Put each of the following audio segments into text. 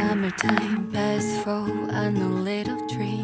Hello，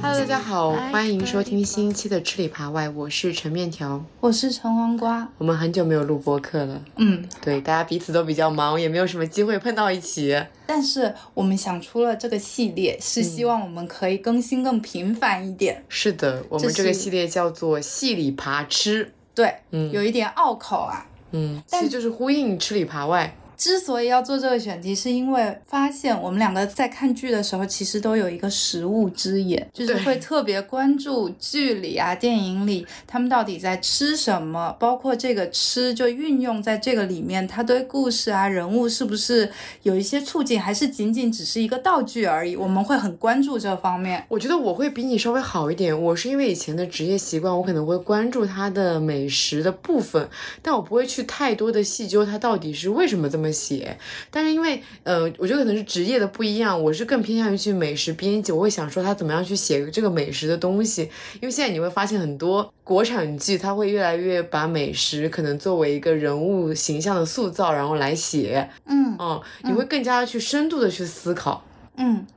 大家好，欢迎收听新一期的吃里扒外，我是陈面条。我是陈黄瓜。我们很久没有录播客了，嗯，对，大家彼此都比较忙，也没有什么机会碰到一起。但是我们想出了这个系列，是希望我们可以更新更频繁一点。是的，我们这个系列叫做“戏里扒吃对，嗯有一点拗口啊。”，嗯，其但实就是呼应吃里扒外。之所以要做这个选题，是因为发现我们两个在看剧的时候，其实都有一个食物之眼，就是会特别关注剧里啊、电影里他们到底在吃什么，包括这个吃就运用在这个里面，它对故事啊、人物是不是有一些促进，还是仅仅只是一个道具而已？我们会很关注这方面。我觉得我会比你稍微好一点，我是因为以前的职业习惯，我可能会关注它的美食的部分，但我不会去太多的细究它到底是为什么这么写。但是因为，呃，我觉得可能是职业的不一样，我是更偏向于去美食编辑，我会想说他怎么样去写这个美食的东西。因为现在你会发现很多国产剧，它会越来越把美食可能作为一个人物形象的塑造，然后来写，嗯嗯，你会更加去深度的去思考。嗯，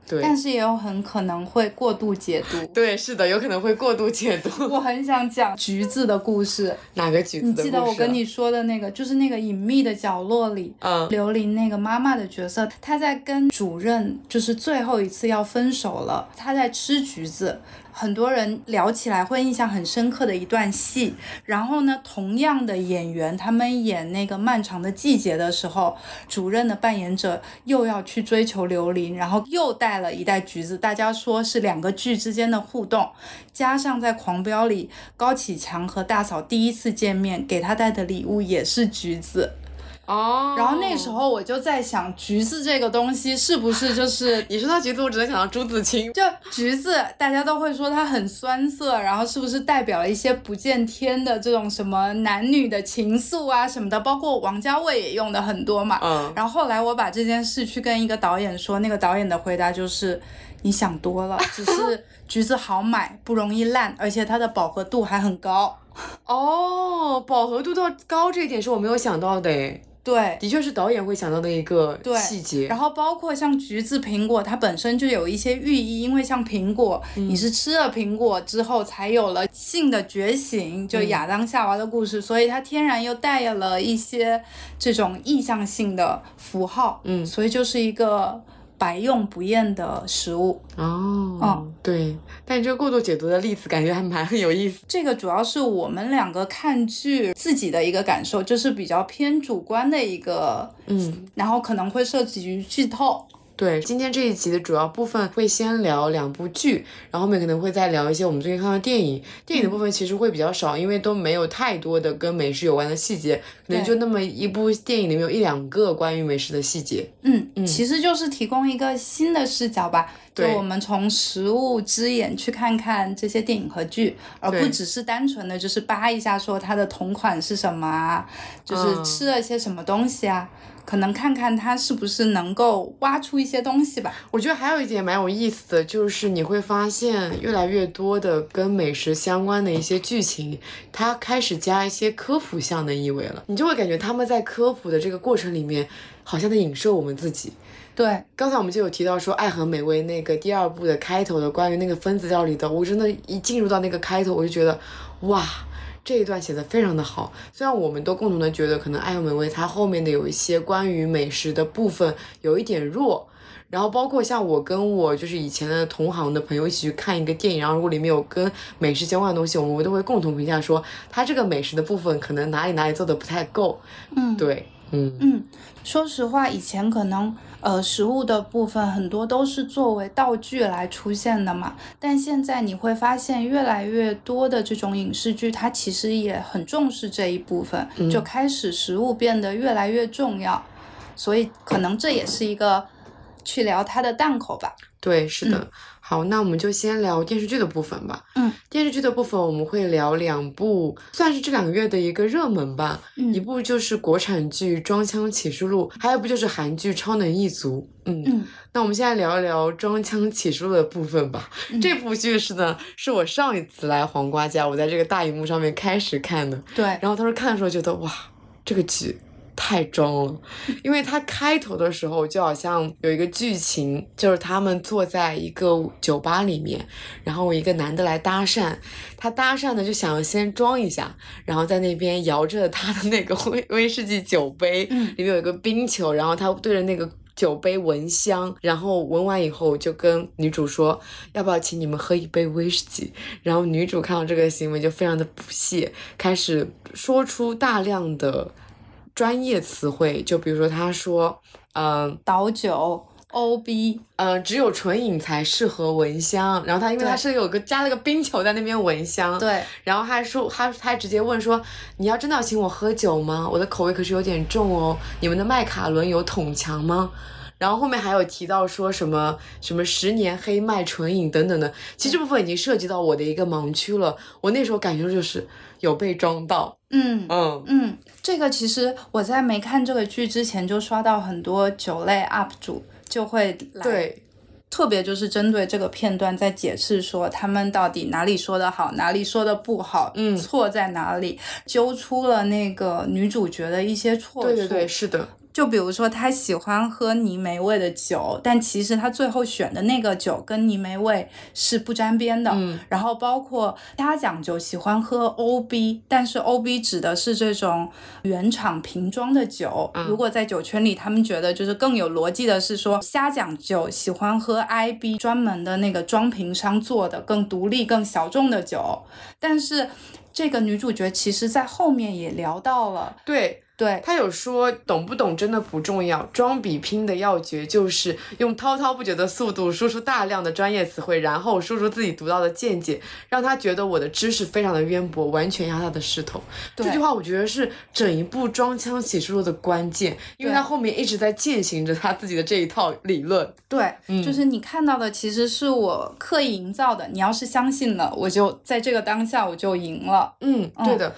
对但是也有很可能会过度解读。对，是的，有可能会过度解读。我很想讲橘子的故事。哪个橘子你的故事啊记得我跟你说的那个，就是那个隐秘的角落里，嗯刘琳那个妈妈的角色，她在跟主任就是最后一次要分手了，她在吃橘子。很多人聊起来会印象很深刻的一段戏。然后呢，同样的演员，他们演那个漫长的季节的时候，主任的扮演者又要去追求刘琳，然后又带了一袋橘子。大家说是两个剧之间的互动，加上在《狂飙》里，高启强和大嫂第一次见面，给他带的礼物也是橘子。哦，然后那时候我就在想，橘子这个东西是不是就是你说到橘子，我只能想到朱自清。就橘子，大家都会说它很酸涩，然后是不是代表了一些不见天的这种什么男女的情愫啊什么的？包括王家卫也用的很多嘛。嗯，然后后来我把这件事去跟一个导演说，那个导演的回答就是。你想多了，只是橘子好买，不容易烂，而且它的饱和度还很高。哦，饱和度到高这一点是我没有想到的诶，对，的确是导演会想到的一个对细节。然后包括像橘子、苹果，它本身就有一些寓意，因为像苹果，嗯。你是吃了苹果之后才有了性的觉醒，就嗯。亚当夏娃的故事，所以它天然又带有了一些这种意向性的符号，嗯。所以就是一个百用不厌的食物。哦，嗯对，但你这个过度解读的例子感觉还蛮有意思。这个主要是我们两个看剧自己的一个感受，就是比较偏主观的一个，嗯，然后可能会涉及剧透。对，今天这一集的主要部分会先聊两部剧，然后后面可能会再聊一些我们最近看的电影。电影的部分其实会比较少，因为都没有太多的跟美食有关的细节，可能对。就那么一部电影里面有一两个关于美食的细节。嗯嗯，其实就是提供一个新的视角吧，就我们从食物之眼去看看这些电影和剧，而不只是单纯的就是扒一下说它的同款是什么啊，就是嗯。吃了些什么东西啊，可能看看它是不是能够挖出一些东西吧。我觉得还有一点蛮有意思的，就是你会发现越来越多的跟美食相关的一些剧情，它开始加一些科普向的意味了。你就会感觉他们在科普的这个过程里面，好像在影射我们自己。对，刚才我们就有提到说《爱很美味》那个第二部的开头的关于那个分子料理的，我真的，一进入到那个开头，我就觉得，哇，这一段写的非常的好。虽然我们都共同的觉得，可能《爱很美味》它后面的有一些关于美食的部分有一点弱。然后包括像我跟我就是以前的同行的朋友一起去看一个电影，然后如果里面有跟美食相关的东西，我们都会共同评价说，它这个美食的部分可能哪里哪里做的不太够。嗯，对，嗯嗯，说实话，以前可能呃食物的部分很多都是作为道具来出现的嘛，但现在你会发现越来越多的这种影视剧，它其实也很重视这一部分，就开始食物变得越来越重要，所以可能这也是一个去聊它的档口吧。对，是的。好，那我们就先聊电视剧的部分吧。嗯，电视剧的部分我们会聊两部，算是这两个月的一个热门吧。嗯一部就是国产剧《装腔启示录》，还有一部就是韩剧《超能一族》。嗯，嗯那我们现在聊一聊《装腔启示录》的部分吧。嗯这部剧是呢，是我上一次来黄瓜家，我在这个大荧幕上面开始看的。对，然后当时看的时候觉得哇，这个剧太装了，因为他开头的时候就好像有一个剧情，就是他们坐在一个酒吧里面，然后一个男的来搭讪，他搭讪呢就想要先装一下，然后在那边摇着他的那个威威士忌酒杯，里面有一个冰球，然后他对着那个。酒杯闻香，然后闻完以后就跟女主说，要不要请你们喝一杯威士忌？然后女主看到这个行为就非常的不屑，开始说出大量的专业词汇，就比如说他说，嗯、倒酒、OB，呃，只有纯饮才适合闻香。然后他因为他是有个加了个冰球在那边闻香，对，然后还说，他他还直接问说，你要真的要请我喝酒吗？我的口味可是有点重哦。你们的麦卡伦有桶强吗？然后后面还有提到说什么什么十年黑麦纯饮等等的，其实这部分已经涉及到我的一个盲区了。我那时候感觉就是有被装到，嗯。嗯嗯，这个其实我在没看这个剧之前就刷到很多酒类 UP 主就会来，对，特别就是针对这个片段在解释说他们到底哪里说的好，哪里说的不好，嗯错在哪里，揪出了那个女主角的一些错处。对对对，是的，就比如说，他喜欢喝泥煤味的酒，但其实他最后选的那个酒跟泥煤味是不沾边的。嗯然后包括他讲究喜欢喝 OB，但是 OB 指的是这种原厂瓶装的酒。嗯如果在酒圈里，他们觉得就是更有逻辑的是说，瞎讲究喜欢喝 IB 专门的那个装瓶商做的更独立、更小众的酒。但是这个女主角其实在后面也聊到了，对。对，他有说，懂不懂真的不重要，装比拼的要诀就是用滔滔不绝的速度输出大量的专业词汇，然后输出自己独到的见解，让他觉得我的知识非常的渊博，完全压他的势头。这句话我觉得是整一部装腔启示录的关键，因为他后面一直在践行着他自己的这一套理论。对，嗯就是你看到的其实是我刻意营造的。你要是相信了，我就在这个当下我就赢了。嗯，对的。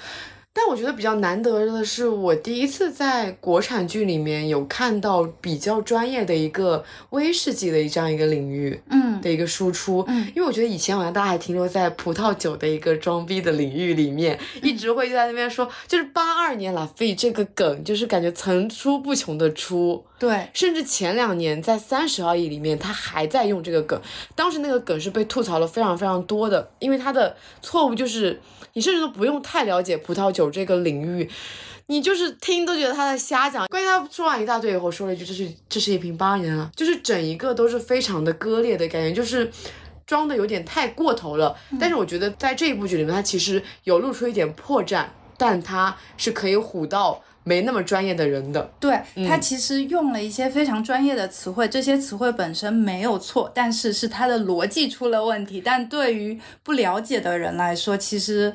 但我觉得比较难得的是，我第一次在国产剧里面有看到比较专业的一个威士忌的这样一个领域。嗯的一个输出，嗯因为我觉得以前好像大家还停留在葡萄酒的一个装逼的领域里面，一直会在那边说，就是八二年拉菲这个梗，就是感觉层出不穷的出，对，甚至前两年在三十而已里面，他还在用这个梗，当时那个梗是被吐槽了非常非常多的，因为他的错误就是你甚至都不用太了解葡萄酒这个领域。你就是听都觉得他在瞎讲，关键他说完一大堆以后，说了一句：“这是这是一瓶八二年了。”就是整一个都是非常的割裂的感觉，就是装的有点太过头了。但是我觉得在这一部剧里面，他其实有露出一点破绽，但他是可以唬到没那么专业的人的。对，他嗯其实用了一些非常专业的词汇，这些词汇本身没有错，但是是他的逻辑出了问题。但对于不了解的人来说，其实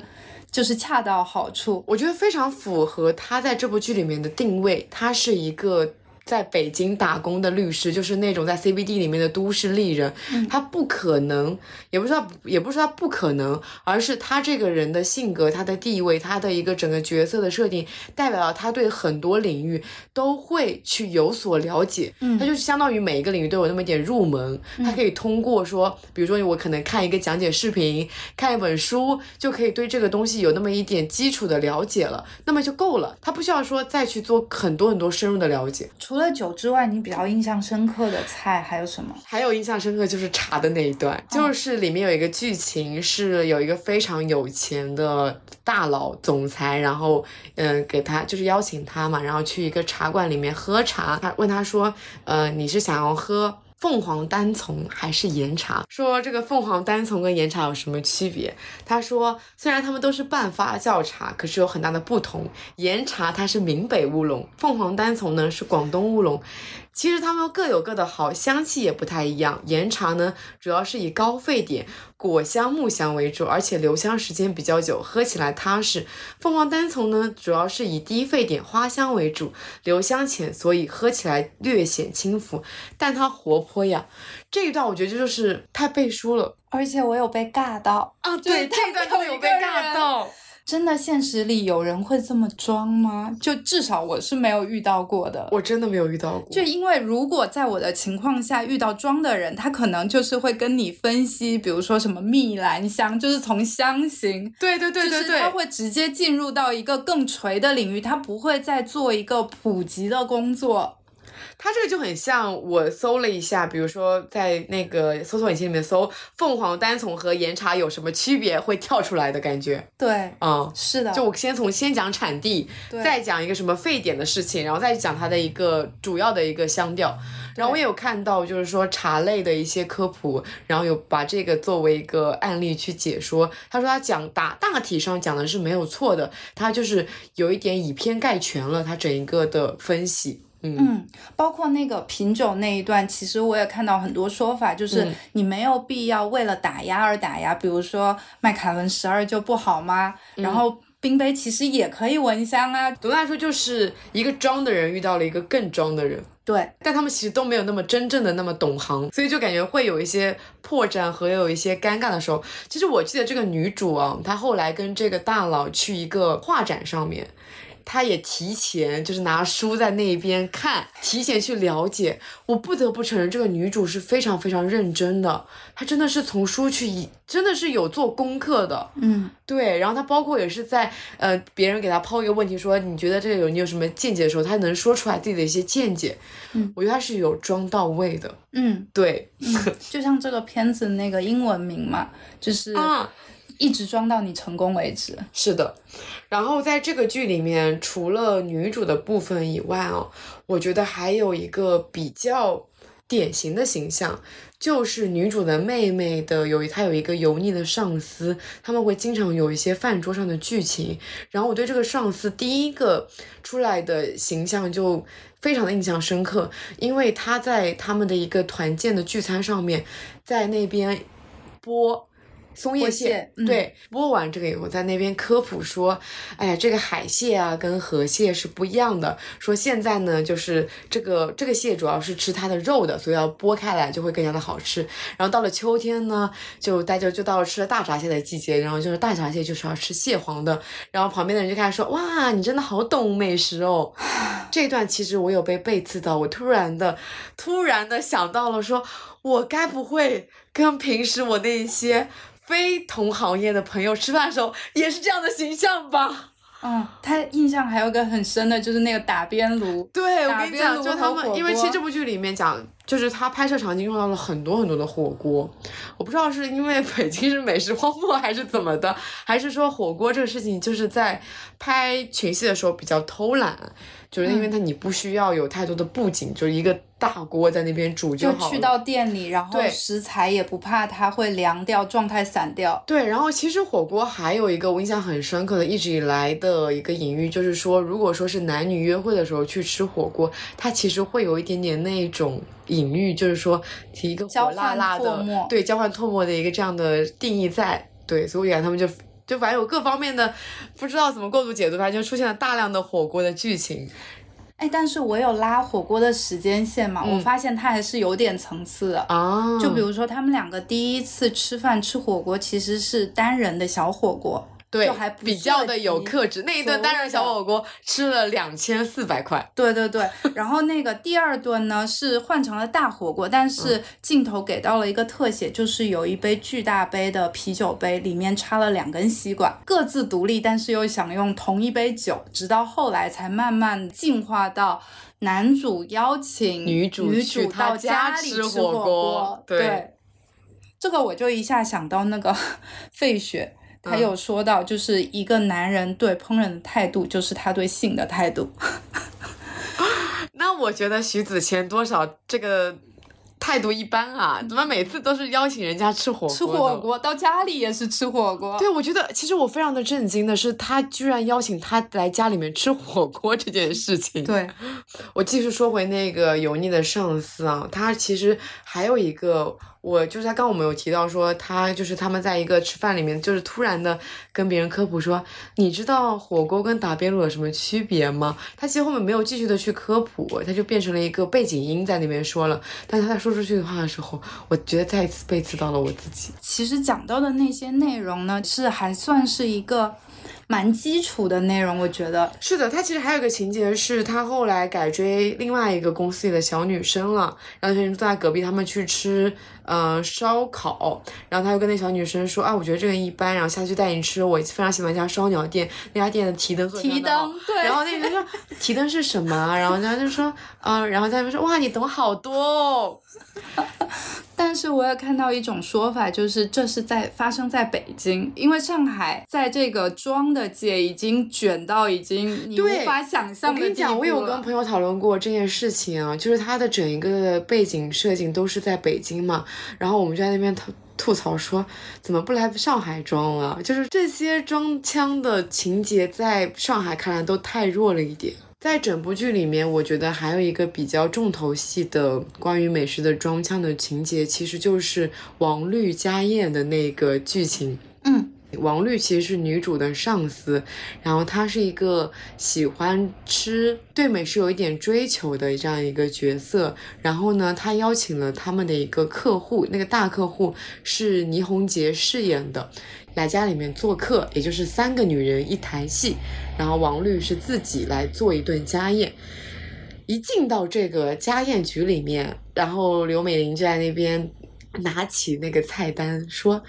就是恰到好处。我觉得非常符合他在这部剧里面的定位，他是一个。在北京打工的律师，就是那种在 CBD 里面的都市丽人，他不可能，也不是他，也不是他不可能，而是他这个人的性格、他的地位、他的一个整个角色的设定，代表了他对很多领域都会去有所了解。嗯他就是相当于每一个领域都有那么一点入门，他可以通过说，比如说我可能看一个讲解视频，看一本书，就可以对这个东西有那么一点基础的了解了，那么就够了。他不需要说再去做很多很多深入的了解。除了酒之外，你比较印象深刻的菜还有什么？还有印象深刻就是茶的那一段，就是里面有一个剧情是有一个非常有钱的大佬总裁，然后嗯、呃给他就是邀请他嘛，然后去一个茶馆里面喝茶，他问他说，呃你是想要喝？凤凰单丛还是岩茶？说这个凤凰单丛跟岩茶有什么区别？他说，虽然它们都是半发酵茶，可是有很大的不同。岩茶它是闽北乌龙，凤凰单丛呢是广东乌龙。其实它们各有各的好，香气也不太一样。岩茶呢，主要是以高沸点、果香、木香为主，而且留香时间比较久，喝起来踏实。凤凰单丛呢，主要是以低沸点、花香为主，留香浅，所以喝起来略显轻浮，但它活泼呀。这一段我觉得这就是太背书了而且我有被尬到啊！对这一段真的有被尬到。真的现实里有人会这么装吗？就至少我是没有遇到过的。我真的没有遇到过。就因为如果在我的情况下遇到装的人，他可能就是会跟你分析，比如说什么蜜兰香，就是从香型，对对对对对，他会直接进入到一个更垂的领域，他不会再做一个普及的工作。它这个就很像我搜了一下，比如说在那个搜索引擎里面搜凤凰单丛和岩茶有什么区别，会跳出来的感觉。对，嗯，是的。就我先从先讲产地，再讲一个什么沸点的事情，然后再讲它的一个主要的一个香调。然后我也有看到，就是说茶类的一些科普，然后有把这个作为一个案例去解说。他说他讲大大体上讲的是没有错的，他就是有一点以偏概全了他整一个的分析。嗯，包括那个品酒那一段，其实我也看到很多说法，就是你没有必要为了打压而打压。比如说麦卡伦十二就不好吗？然后冰杯其实也可以闻香啊。总的来说，就是一个装的人遇到了一个更装的人。对，但他们其实都没有那么真正的那么懂行，所以就感觉会有一些破绽和有一些尴尬的时候。其实我记得这个女主啊，她后来跟这个大佬去一个画展上面。他也提前就是拿书在那边看，提前去了解。我不得不承认，这个女主是非常非常认真的，她真的是从书去，真的是有做功课的。嗯，对。然后她包括也是在呃别人给她抛一个问题，说你觉得这个有你有什么见解的时候，她能说出来自己的一些见解。嗯，我觉得她是有装到位的。嗯，对。就像这个片子那个英文名嘛，就是啊。一直装到你成功为止。是的，然后在这个剧里面，除了女主的部分以外哦，我觉得还有一个比较典型的形象，就是女主的妹妹的有一她有一个油腻的上司，他们会经常有一些饭桌上的剧情。然后我对这个上司第一个出来的形象就非常的印象深刻，因为他在他们的一个团建的聚餐上面，在那边播。松叶蟹，对，剥完这个以后，在那边科普说，哎呀，这个海蟹啊，跟河蟹是不一样的。说现在呢，就是这个这个蟹主要是吃它的肉的，所以要剥开来就会更加的好吃。然后到了秋天呢，就大家就到了吃了大闸蟹的季节，然后就是大闸蟹就是要吃蟹黄的。然后旁边的人就开始说，哇，你真的好懂美食哦。这段其实我有被背刺到，我突然的突然的想到了，说我该不会跟平时我那些。非同行业的朋友吃饭的时候也是这样的形象吧？嗯，他印象还有个很深的，就是那个打边炉。对，我跟你讲，就他们，因为其实这部剧里面讲，就是他拍摄场景用到了很多很多的火锅。我不知道是因为北京是美食荒漠还是怎么的，还是说火锅这个事情就是在拍群戏的时候比较偷懒。就是因为它你不需要有太多的布景，就是一个大锅在那边煮就好就去到店里，然后食材也不怕它会凉掉，状态散掉。对，然后其实火锅还有一个我印象很深刻的，一直以来的一个隐喻，就是说，如果说是男女约会的时候去吃火锅，它其实会有一点点那种隐喻，就是说提一个火辣辣的，对，交换唾沫的一个这样的定义在。对，所以我感觉他们就。就反正有各方面的，不知道怎么过度解读，反正就出现了大量的火锅的剧情。哎，但是我有拉火锅的时间线嘛，我发现它还是有点层次的啊。就比如说他们两个第一次吃饭吃火锅，其实是单人的小火锅。对，就还比较的有克制。那一顿单人小火锅吃了两千四百块。对对对，然后那个第二顿呢是换成了大火锅，但是镜头给到了一个特写，就是有一杯巨大杯的啤酒杯，里面插了两根吸管，各自独立，但是又享用同一杯酒，直到后来才慢慢进化到男主邀请女主女主到家里吃火锅。对，这个我就一下想到那个 费雪。他有说到，就是一个男人对烹饪的态度，就是他对性的态度。那我觉得徐子谦多少这个态度一般啊？怎么每次都是邀请人家吃火锅？吃火锅到家里也是吃火锅。对，我觉得其实我非常的震惊的是，他居然邀请他来家里面吃火锅这件事情。对，我继续说回那个油腻的上司啊，他其实还有一个。我就是他刚我们有提到说他就是他们在一个吃饭里面就是突然的跟别人科普说你知道火锅跟打边炉有什么区别吗？他其实后面没有继续的去科普，他就变成了一个背景音在那边说了。但是他在说出去的话的时候，我觉得再一次背刺到了我自己。其实讲到的那些内容呢，是还算是一个蛮基础的内容，我觉得。是的，他其实还有个情节是，他后来改追另外一个公司里的小女生了，然后就坐在隔壁，他们去吃呃烧烤，然后他就跟那小女生说啊，我觉得这个一般，然后下去带你吃我非常喜欢一家烧鸟店，那家店的提灯提灯对然后那个人说提灯是什么啊？然后他就说啊、然后他那边说哇，你懂好多哦。但是我也看到一种说法，就是这是在发生在北京，因为上海在这个妆的姐已经卷到已经 你无法想象的我跟你讲，我有跟朋友讨论过这件事情啊，就是它的整一个背景设定都是在北京嘛，然后我们就在那边吐吐槽说，怎么不来上海装啊？就是这些装腔的情节在上海看来都太弱了一点。在整部剧里面，我觉得还有一个比较重头戏的关于美食的装腔的情节，其实就是王绿家宴的那个剧情。嗯，王绿其实是女主的上司，然后她是一个喜欢吃、对美食有一点追求的这样一个角色。然后呢，她邀请了他们的一个客户，那个大客户是倪虹洁饰演的，来家里面做客，也就是三个女人一台戏。然后王绿是自己来做一顿家宴。一进到这个家宴局里面，然后刘美玲就在那边拿起那个菜单说：“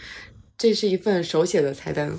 这是一份手写的菜单，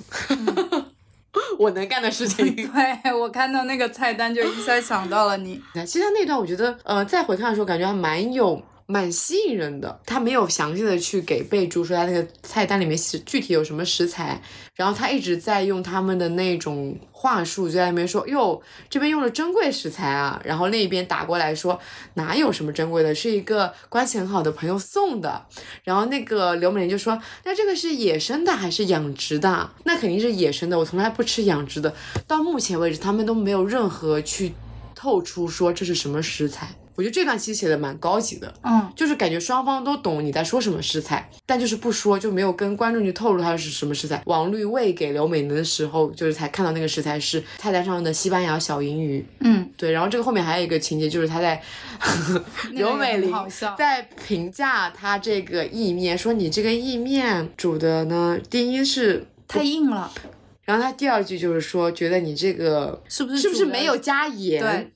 我能干的事情。”对我看到那个菜单就一下想到了你。其实那段我觉得，呃，再回看的时候感觉还蛮有。蛮吸引人的，他没有详细的去给备注说他那个菜单里面具体有什么食材，然后他一直在用他们的那种话术，就在那边说哟这边用了珍贵食材啊，然后另一边打过来说哪有什么珍贵的，是一个关系很好的朋友送的，然后那个刘美玲就说那这个是野生的还是养殖的？那肯定是野生的，我从来不吃养殖的。到目前为止，他们都没有任何去透出说这是什么食材。我觉得这段其实写的蛮高级的，嗯，就是感觉双方都懂你在说什么食材，但就是不说，就没有跟观众去透露它是什么食材。王绿喂给刘美玲的时候，就是才看到那个食材是菜单上的西班牙小银鱼。嗯，对，然后这个后面还有一个情节，就是他在 刘美玲在评价他这个意面，说你这个意面煮的呢，第一是。太硬了，然后他第二句就是说，觉得你这个是不是是不是没有加盐？对。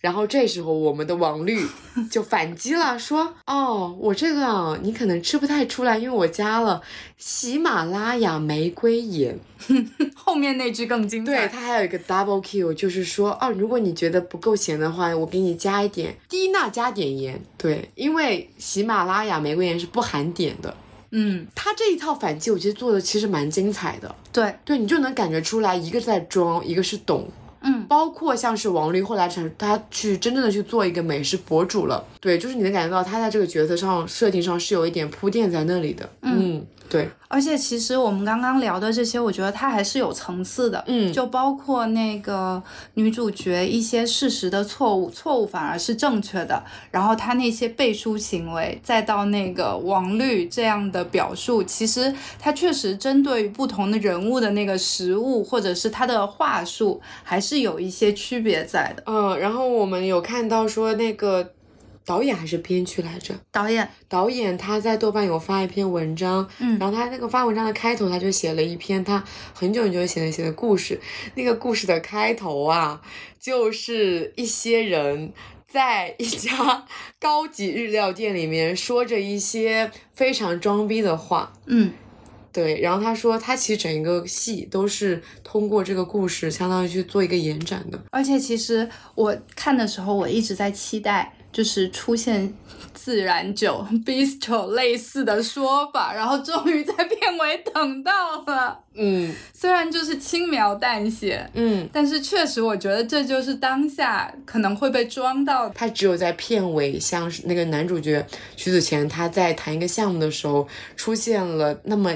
然后这时候我们的王绿 就反击了，说：“哦，我这个啊，你可能吃不太出来，因为我加了喜马拉雅玫瑰盐。后面那句更精彩。对，它还有一个 double kill，就是说，哦，如果你觉得不够咸的话，我给你加一点低钠加碘盐。对，因为喜马拉雅玫瑰盐是不含碘的。嗯，他这一套反击，我觉得做的其实蛮精彩的。对，对你就能感觉出来，一个在装，一个是懂。嗯，包括像是王律后来成他去真正的去做一个美食博主了，对，就是你能感觉到他在这个角色上设定上是有一点铺垫在那里的，嗯，对，而且其实我们刚刚聊的这些，我觉得它还是有层次的，嗯。就包括那个女主角一些事实的错误，错误反而是正确的，然后她那些背书行为，再到那个王律这样的表述，其实它确实针对于不同的人物的那个实物或者是他的话术，还是有一些区别在的。嗯，然后我们有看到说那个导演还是编剧来着，导演，导演他在豆瓣有发一篇文章，嗯然后他那个发文章的开头，他就写了一篇他很久很久以前写的故事。那个故事的开头啊，就是一些人在一家高级日料店里面说着一些非常装逼的话。嗯对，然后他说，他其实整一个戏都是通过这个故事，相当于去做一个延展的。而且其实我看的时候，我一直在期待，就是出现自然酒 bistro 类似的说法，然后终于在片尾等到了。嗯虽然就是轻描淡写，嗯，但是确实我觉得这就是当下可能会被装到。他只有在片尾，像是那个男主角徐子乾他在谈一个项目的时候，出现了那么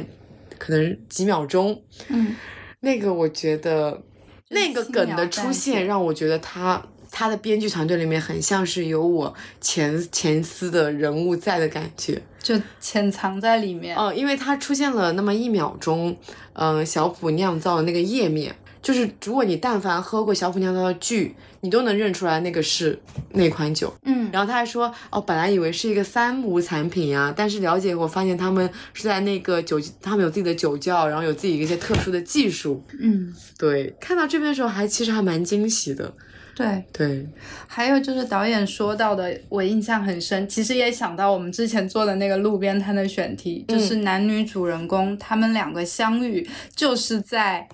可能几秒钟，嗯，那个我觉得那个梗的出现让我觉得他他的编剧团队里面很像是有我前前司的人物在的感觉。就潜藏在里面。哦、因为他出现了那么一秒钟，嗯、小普酿造的那个页面。就是如果你但凡喝过小普酿造的剧，你都能认出来那个是那款酒。嗯，然后他还说，哦，本来以为是一个三无产品呀，但是了解我发现他们是在那个酒，他们有自己的酒窖，然后有自己一些特殊的技术。嗯，对，看到这边的时候还其实还蛮惊喜的。对。对，还有就是导演说到的，我印象很深。其实也想到我们之前做的那个路边摊的选题，就是男女主人公他们两个相遇，就是在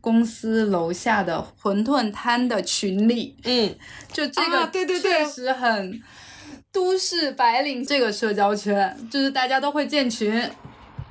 公司楼下的馄饨摊的群里。嗯，就这个，啊对对对确实很都市白领这个社交圈，就是大家都会建群。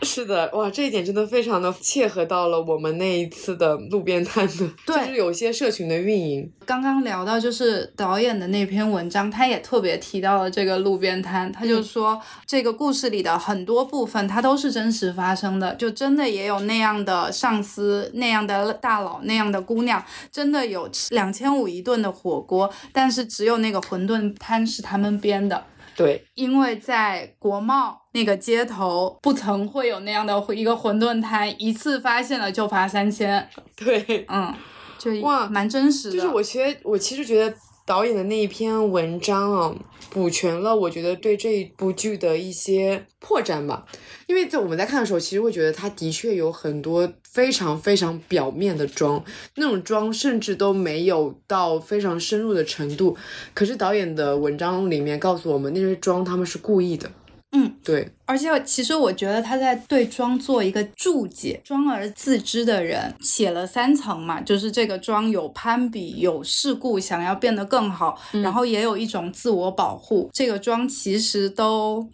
是的，哇，这一点真的非常的切合到了我们那一次的路边摊的，对就是有些社群的运营。刚刚聊到就是导演的那篇文章，他也特别提到了这个路边摊，他就说、这个故事里的很多部分它都是真实发生的，就真的也有那样的上司、那样的大佬、那样的姑娘，真的有吃两千五一顿的火锅，但是只有那个馄饨摊是他们编的。对，因为在国贸那个街头，不曾会有那样的一个馄饨摊，一次发现了就罚三千，对，嗯，就哇蛮真实的。就是我其实，我其实觉得导演的那一篇文章啊，补全了我觉得对这一部剧的一些破绽吧。因为在我们在看的时候，其实会觉得它的确有很多非常非常表面的妆，那种妆甚至都没有到非常深入的程度。可是导演的文章里面告诉我们，那些妆他们是故意的。嗯，对，而且其实我觉得他在对妆做一个注解，妆而自知的人写了三层嘛，就是这个妆有攀比，有事故，想要变得更好，然后也有一种自我保护。这个妆其实都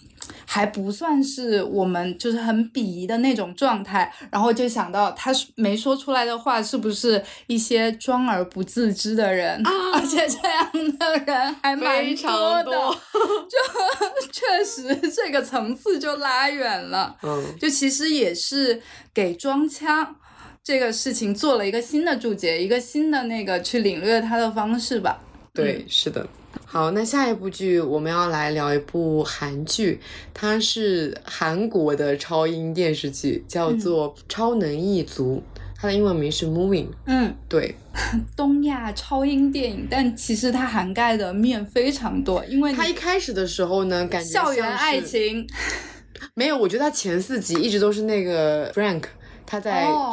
还不算是我们就是很鄙夷的那种状态，然后就想到他没说出来的话是不是一些装而不自知的人，而且这样的人还蛮多的，多 就确实这个层次就拉远了。嗯，就其实也是给装腔这个事情做了一个新的注解，一个新的那个去领略它的方式吧。对，是的。好，那下一部剧我们要来聊一部韩剧，它是韩国的超英电视剧，叫做《超能一族》，它的英文名是 Moving。嗯，对，东亚超英电影，但其实它涵盖的面非常多，因为它一开始的时候呢，感觉校园爱情，没有，我觉得它前四集一直都是那个 Frank，他在、哦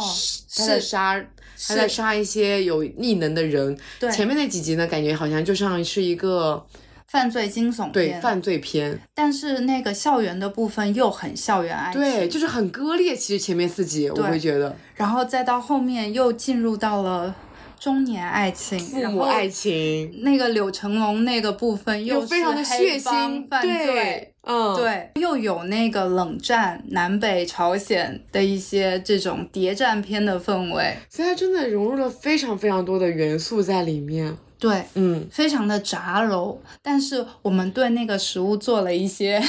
他在杀。他在杀一些有异能的人。对前面那几集呢，感觉好像就像是一个犯罪惊悚片，对犯罪片。但是那个校园的部分又很校园爱情，对，就是很割裂。其实前面四集我会觉得然后再到后面又进入到了中年爱情，父母爱情那个柳成龙那个部分又是非常的血腥，犯罪对，。嗯，对，又有那个冷战、南北朝鲜的一些这种谍战片的氛围，所以它真的融入了非常非常多的元素在里面。对，嗯，非常的杂糅。但是我们对那个食物做了一些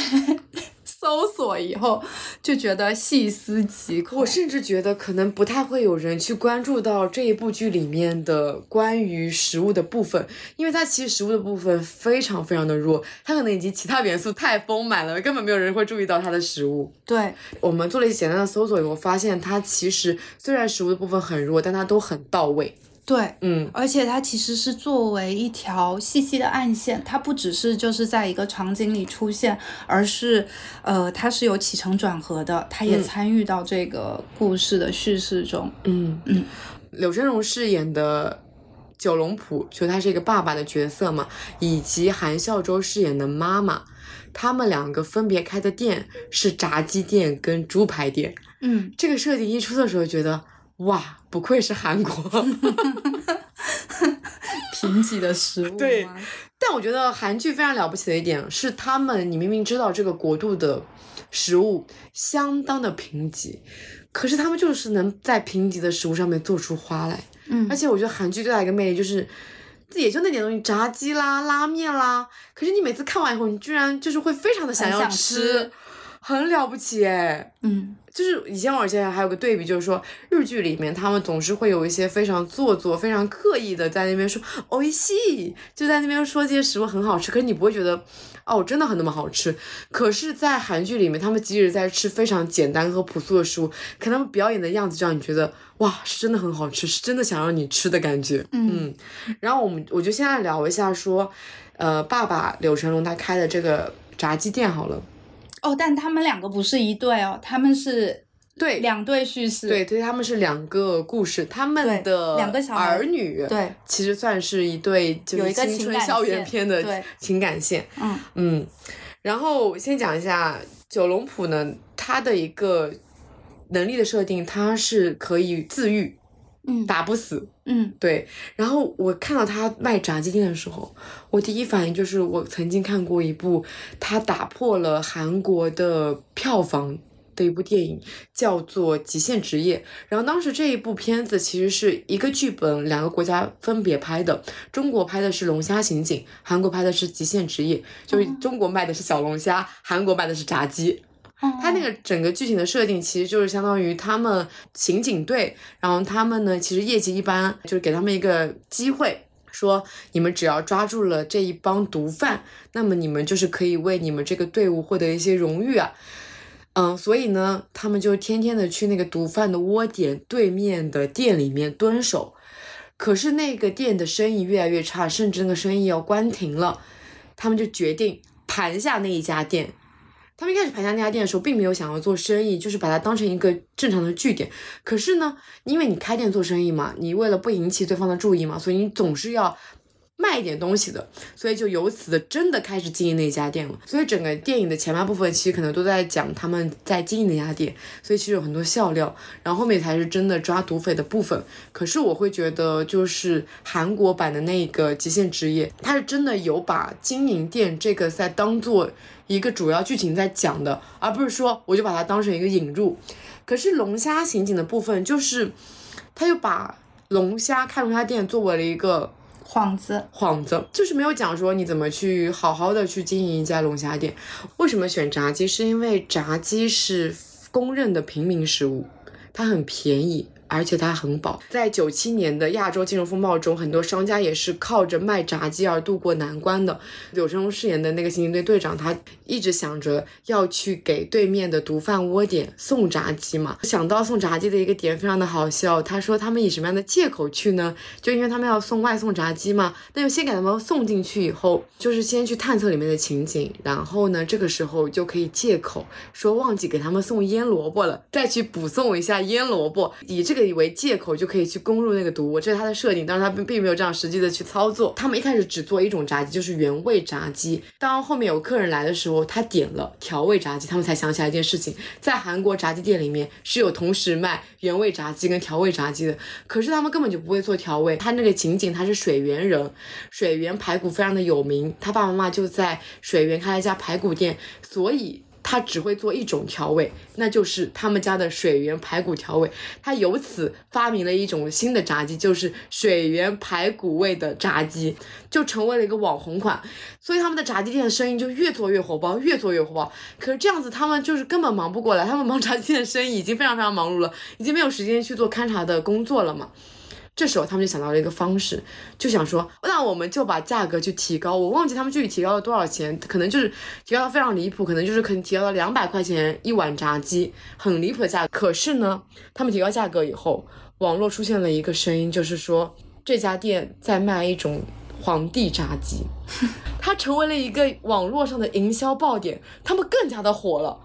搜索以后，就觉得细思极恐。我甚至觉得可能不太会有人去关注到这一部剧里面的关于食物的部分，因为它其实食物的部分非常非常的弱，它可能以及其他元素太丰满了，根本没有人会注意到它的食物。对我们做了一些简单的搜索以后，发现它其实虽然食物的部分很弱，但它都很到位。对，嗯，而且它其实是作为一条细细的暗线，它不只是就是在一个场景里出现，而是呃，它是有起承转合的，它也嗯参与到这个故事的叙事中。嗯嗯，柳生荣饰演的九龙浦，就他是一个爸爸的角色嘛，以及韩孝周饰演的妈妈，他们两个分别开的店是炸鸡店跟猪排店。嗯，这个设定一出的时候，觉得哇，不愧是韩国。贫瘠的食物对但我觉得韩剧非常了不起的一点是，他们你明明知道这个国度的食物相当的贫瘠，可是他们就是能在贫瘠的食物上面做出花来。嗯而且我觉得韩剧最大一个魅力就是，也就那点东西，炸鸡啦、拉面啦。可是你每次看完以后，你居然就是会非常的想要吃。很了不起哎。嗯就是以前我现在还有个对比，就是说日剧里面他们总是会有一些非常做作、非常刻意的在那边说“哦一西”，就在那边说这些食物很好吃，可是你不会觉得哦真的很那么好吃。可是，在韩剧里面，他们即使在吃非常简单和朴素的食物，可他们表演的样子就让你觉得哇是真的很好吃，是真的想让你吃的感觉。嗯然后我们我就现在聊一下说，呃，爸爸柳成龙他开的这个炸鸡店好了。哦，但他们两个不是一对哦，他们是对，两对叙事。对对，他们是两个故事，他们的两个小孩儿女，对，其实算是一对就是青春校园片的对情感线。嗯嗯，然后先讲一下九龙浦呢，它的一个能力的设定，它是可以自愈，嗯打不死。嗯对，然后我看到他卖炸鸡店的时候，我第一反应就是我曾经看过一部他打破了韩国的票房的一部电影，叫做《极限职业》。然后当时这一部片子其实是一个剧本，两个国家分别拍的，中国拍的是《龙虾刑警》，韩国拍的是《极限职业》，就是中国卖的是小龙虾，韩国卖的是炸鸡。它那个整个剧情的设定，其实就是相当于他们刑警队，然后他们呢，其实业绩一般，就是给他们一个机会，说你们只要抓住了这一帮毒贩，那么你们就是可以为你们这个队伍获得一些荣誉啊。嗯，所以呢，他们就天天的去那个毒贩的窝点对面的店里面蹲守，可是那个店的生意越来越差，甚至那个生意要关停了，他们就决定盘下那一家店。他们一开始盘下那家店的时候，并没有想要做生意，就是把它当成一个正常的据点。可是呢，因为你开店做生意嘛，你为了不引起对方的注意嘛，所以你总是要卖一点东西的，所以就由此的真的开始经营那家店了。所以整个电影的前半部分其实可能都在讲他们在经营那家店，所以其实有很多笑料，然后后面才是真的抓毒匪的部分。可是我会觉得，就是韩国版的那个《极限职业》，它是真的有把经营店这个在当做一个主要剧情在讲的，而不是说我就把它当成一个引入。可是龙虾刑警的部分，就是他又把龙虾开龙虾店作为了一个幌子。幌子，就是没有讲说你怎么去好好的去经营一家龙虾店。为什么选炸鸡？是因为炸鸡是公认的平民食物，它很便宜。而且它很饱，在九七年的亚洲金融风暴中，很多商家也是靠着卖炸鸡而渡过难关的。柳成龙饰演的那个刑警队队长，他一直想着要去给对面的毒贩窝点送炸鸡嘛。想到送炸鸡的一个点非常的好笑，他说他们以什么样的借口去呢？就因为他们要送外送炸鸡嘛，那就先给他们送进去以后，就是先去探测里面的情景，然后呢，这个时候就可以借口说忘记给他们送腌萝卜了，再去补送一下腌萝卜，以这个以为借口就可以去攻入那个毒窝，这是他的设定，但是他并并没有这样实际的去操作。他们一开始只做一种炸鸡，就是原味炸鸡。当后面有客人来的时候，他点了调味炸鸡，他们才想起来一件事情，在韩国炸鸡店里面是有同时卖原味炸鸡跟调味炸鸡的，可是他们根本就不会做调味。他那个情景他是水源人，水源排骨非常的有名，他爸爸妈妈就在水源开了一家排骨店，所以。他只会做一种调味，那就是他们家的水源排骨调味。他由此发明了一种新的炸鸡，就是水源排骨味的炸鸡，就成为了一个网红款。所以他们的炸鸡店的生意就越做越火爆，越做越火爆。可是这样子，他们就是根本忙不过来，他们忙炸鸡店的生意已经非常非常忙碌了，已经没有时间去做勘察的工作了嘛。这时候他们就想到了一个方式，就想说，那我们就把价格去提高。我忘记他们具体提高了多少钱，可能就是提高到非常离谱，可能就是可能提高了两百块钱一碗炸鸡，很离谱的价格。可是呢，他们提高价格以后，网络出现了一个声音，就是说这家店在卖一种皇帝炸鸡，它成为了一个网络上的营销爆点，他们更加的火了。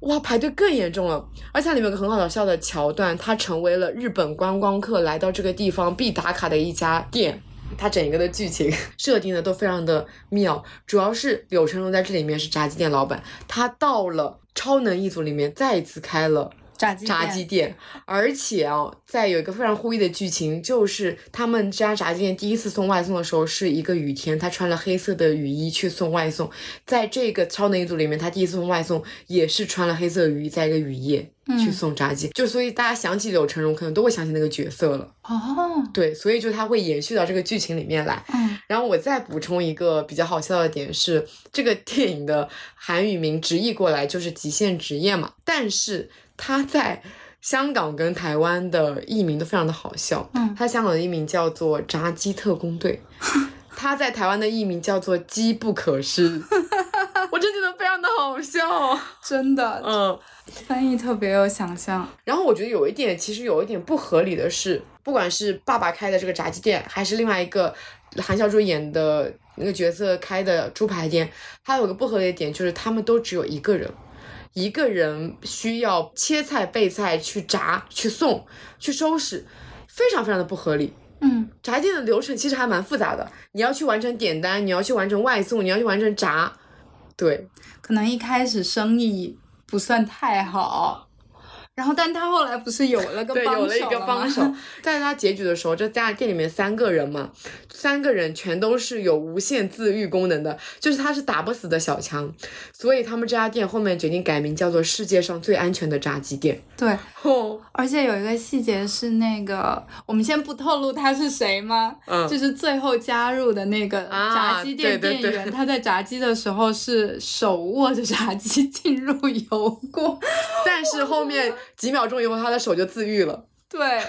哇，排队更严重了，而且里面有个很好笑的桥段，它成为了日本观光客来到这个地方必打卡的一家店。它整一个的剧情 设定的都非常的妙，主要是柳成龙在这里面是炸鸡店老板，他到了超能一族里面再一次开了。炸鸡炸鸡店，而且啊，在有一个非常呼应的剧情，就是他们这家炸鸡店第一次送外送的时候是一个雨天，他穿了黑色的雨衣去送外送。在这个超能一族里面，他第一次送外送也是穿了黑色雨衣，在一个雨夜。去送炸鸡，就所以大家想起柳成荣，可能都会想起那个角色了。哦，对，所以就他会延续到这个剧情里面来。嗯然后我再补充一个比较好笑的点是，这个电影的韩语名直译过来就是“极限职业”嘛，但是它在香港跟台湾的译名都非常的好笑。嗯他香港的译名叫做“炸鸡特工队 ”，他在台湾的译名叫做“机不可失 ”，我真觉得非常的好笑。真的，嗯。翻译特别有想象。然后我觉得有一点，其实有一点不合理的是，不管是爸爸开的这个炸鸡店，还是另外一个韩孝珠演的那个角色开的猪排店，它有个不合理的点，就是他们都只有一个人，一个人需要切菜、备菜、去炸、去送、去收拾，非常非常的不合理。嗯。炸鸡店的流程其实还蛮复杂的，你要去完成点单，你要去完成外送，你要去完成炸，对，可能一开始生意不算太好，然后但他后来不是有了个对，帮手有了一个帮手。在他结局的时候，这家店里面三个人嘛，三个人全都是有无限自愈功能的，就是他是打不死的小强，所以他们这家店后面决定改名叫做世界上最安全的炸鸡店。对，哦，而且有一个细节是那个，我们先不透露他是谁吗？嗯就是最后加入的那个啊炸鸡店对对对店员，他在炸鸡的时候是手握着炸鸡进入油锅。但是后面 几秒钟以后，他的手就自愈了。对，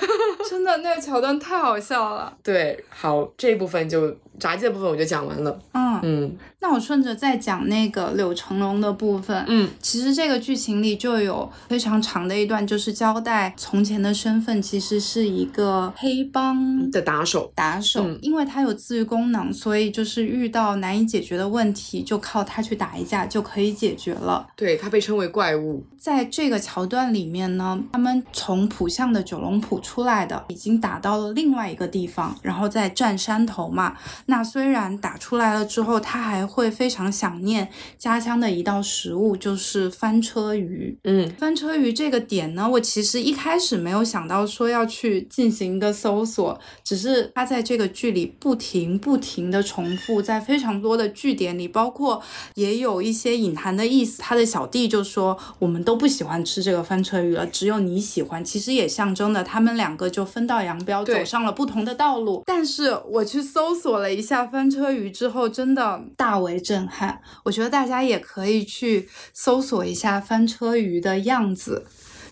真的那个桥段太好笑了。对，好，这一部分就炸鸡的部分我就讲完了。嗯，嗯那我顺着再讲那个柳成龙的部分。嗯其实这个剧情里就有非常长的一段，就是交代从前的身份其实是一个黑帮的打手，打手，嗯因为他有自愈功能，所以就是遇到难以解决的问题，就靠他去打一架就可以解决了。对他被称为怪物。在这个桥段里面呢，他们从浦项的九龙浦出来的，已经打到了另外一个地方，然后再占山头嘛。那虽然打出来了之后，他还会非常想念家乡的一道食物，就是翻车鱼。嗯翻车鱼这个点呢，我其实一开始没有想到说要去进行一个搜索，只是他在这个剧里不停不停的重复，在非常多的句点里，包括也有一些隐含的意思。他的小弟就说我们都不喜欢吃这个翻车鱼了，只有你喜欢，其实也象征的他们两个就分道扬镳，走上了不同的道路。但是我去搜索了一下翻车鱼之后，真的大为震撼。我觉得大家也可以去搜索一下翻车鱼的样子。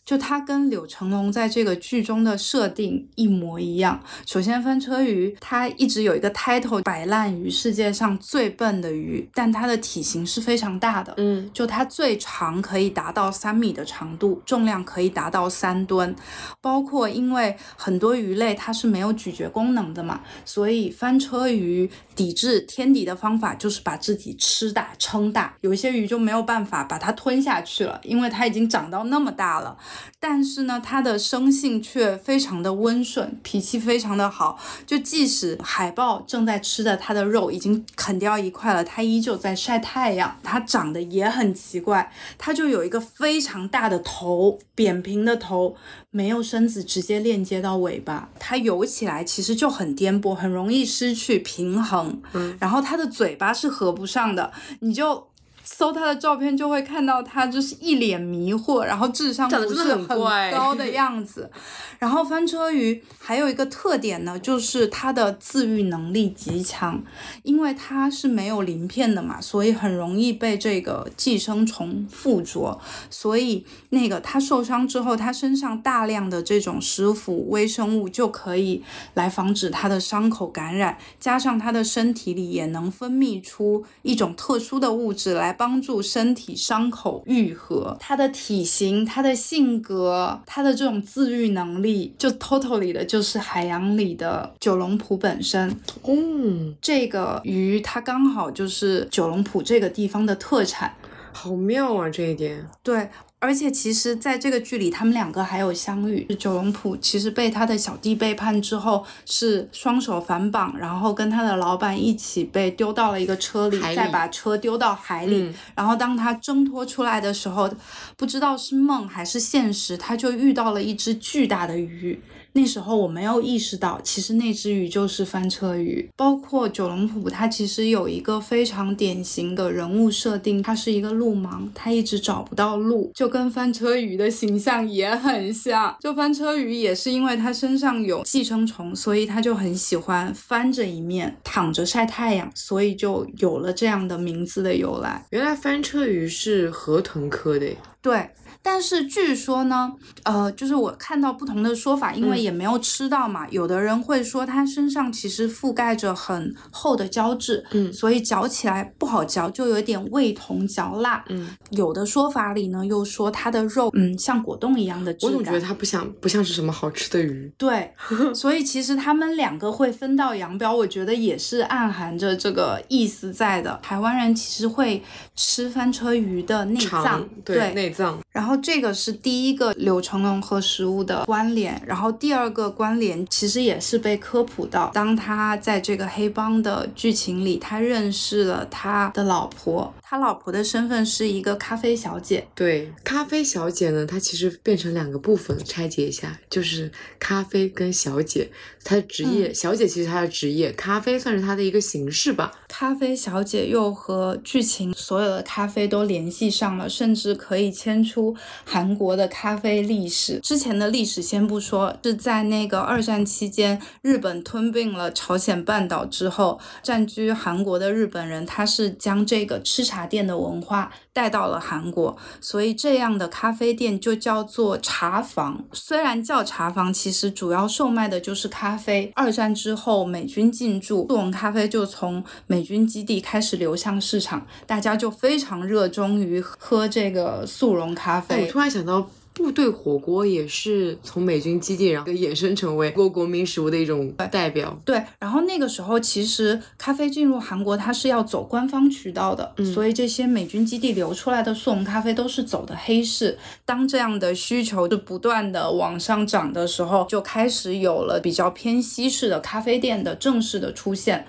就它跟柳成龙在这个剧中的设定一模一样。首先，翻车鱼它一直有一个 title，摆烂鱼，世界上最笨的鱼，但它的体型是非常大的。嗯就它最长可以达到三米的长度，重量可以达到三吨。包括因为很多鱼类它是没有咀嚼功能的嘛，所以翻车鱼抵制天敌的方法就是把自己吃大撑大。有一些鱼就没有办法把它吞下去了，因为它已经长到那么大了。但是呢，它的生性却非常的温顺，脾气非常的好。就即使海豹正在吃的它的肉已经啃掉一块了，它依旧在晒太阳。它长得也很奇怪，它就有一个非常大的头，扁平的头，没有身子直接链接到尾巴。它游起来其实就很颠簸，很容易失去平衡。嗯，然后它的嘴巴是合不上的，你就。搜他的照片就会看到他就是一脸迷惑，然后智商不是很高的 样子。然后翻车鱼还有一个特点呢，就是它的自愈能力极强，因为它是没有鳞片的嘛，所以很容易被这个寄生虫附着。所以那个它受伤之后，它身上大量的这种食腐微生物就可以来防止它的伤口感染，加上它的身体里也能分泌出一种特殊的物质来帮助身体伤口愈合。它的体型、它的性格、它的这种自愈能力，就 totally 的就是海洋里的九龙浦本身。嗯，这个鱼它刚好就是九龙浦这个地方的特产。好妙啊这一点。对，而且其实在这个剧里，他们两个还有相遇。九龙浦其实被他的小弟背叛之后，是双手反绑，然后跟他的老板一起被丢到了一个车里，里再把车丢到海里。嗯然后当他挣脱出来的时候，不知道是梦还是现实，他就遇到了一只巨大的鱼。那时候我没有意识到，其实那只鱼就是翻车鱼。包括九龙浦，它其实有一个非常典型的人物设定，它是一个路盲，它一直找不到路，就就跟翻车鱼的形象也很像。就翻车鱼也是因为它身上有寄生虫，所以它就很喜欢翻着一面躺着晒太阳，所以就有了这样的名字的由来。原来翻车鱼是河豚科的。对。但是据说呢，呃，就是我看到不同的说法，因为也没有吃到嘛。有的人会说它身上其实覆盖着很厚的胶质，嗯所以嚼起来不好嚼，就有点味同嚼蜡。嗯，有的说法里呢，又说它的肉，嗯，像果冻一样的质感。我总觉得它不像不像是什么好吃的鱼。对，所以其实他们两个会分道扬镳，我觉得也是暗含着这个意思在的。台湾人其实会吃翻车鱼的内脏肠，对内脏，然后这个是第一个柳成龙和食物的关联，然后第二个关联其实也是被科普到，当他在这个黑帮的剧情里，他认识了他的老婆，他老婆的身份是一个咖啡小姐，对，咖啡小姐呢，它其实变成两个部分，拆解一下，就是咖啡跟小姐，她的职业，小姐其实她的职业，咖啡算是她的一个形式吧。咖啡小姐又和剧情所有的咖啡都联系上了，甚至可以牵出韩国的咖啡历史。之前的历史先不说，是在那个二战期间，日本吞并了朝鲜半岛之后，占据韩国的日本人，他是将这个吃茶店的文化带到了韩国，所以这样的咖啡店就叫做茶房。虽然叫茶房，其实主要售卖的就是咖啡。二战之后，美军进驻，速溶咖啡就从美军基地开始流向市场，大家就非常热衷于喝这个速溶咖啡，我。突然想到。部队火锅也是从美军基地，然后衍生成为国国民食物的一种代表。对，然后那个时候其实咖啡进入韩国，它是要走官方渠道的，所以这些美军基地流出来的速溶咖啡都是走的黑市。当这样的需求就不断的往上涨的时候，就开始有了比较偏西式的咖啡店的正式的出现。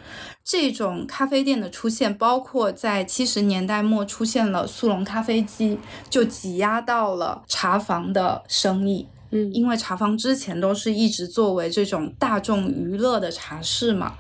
这种咖啡店的出现，包括在七十年代末出现了速溶咖啡机，就挤压到了茶房的生意。嗯因为茶房之前都是一直作为这种大众娱乐的茶室嘛，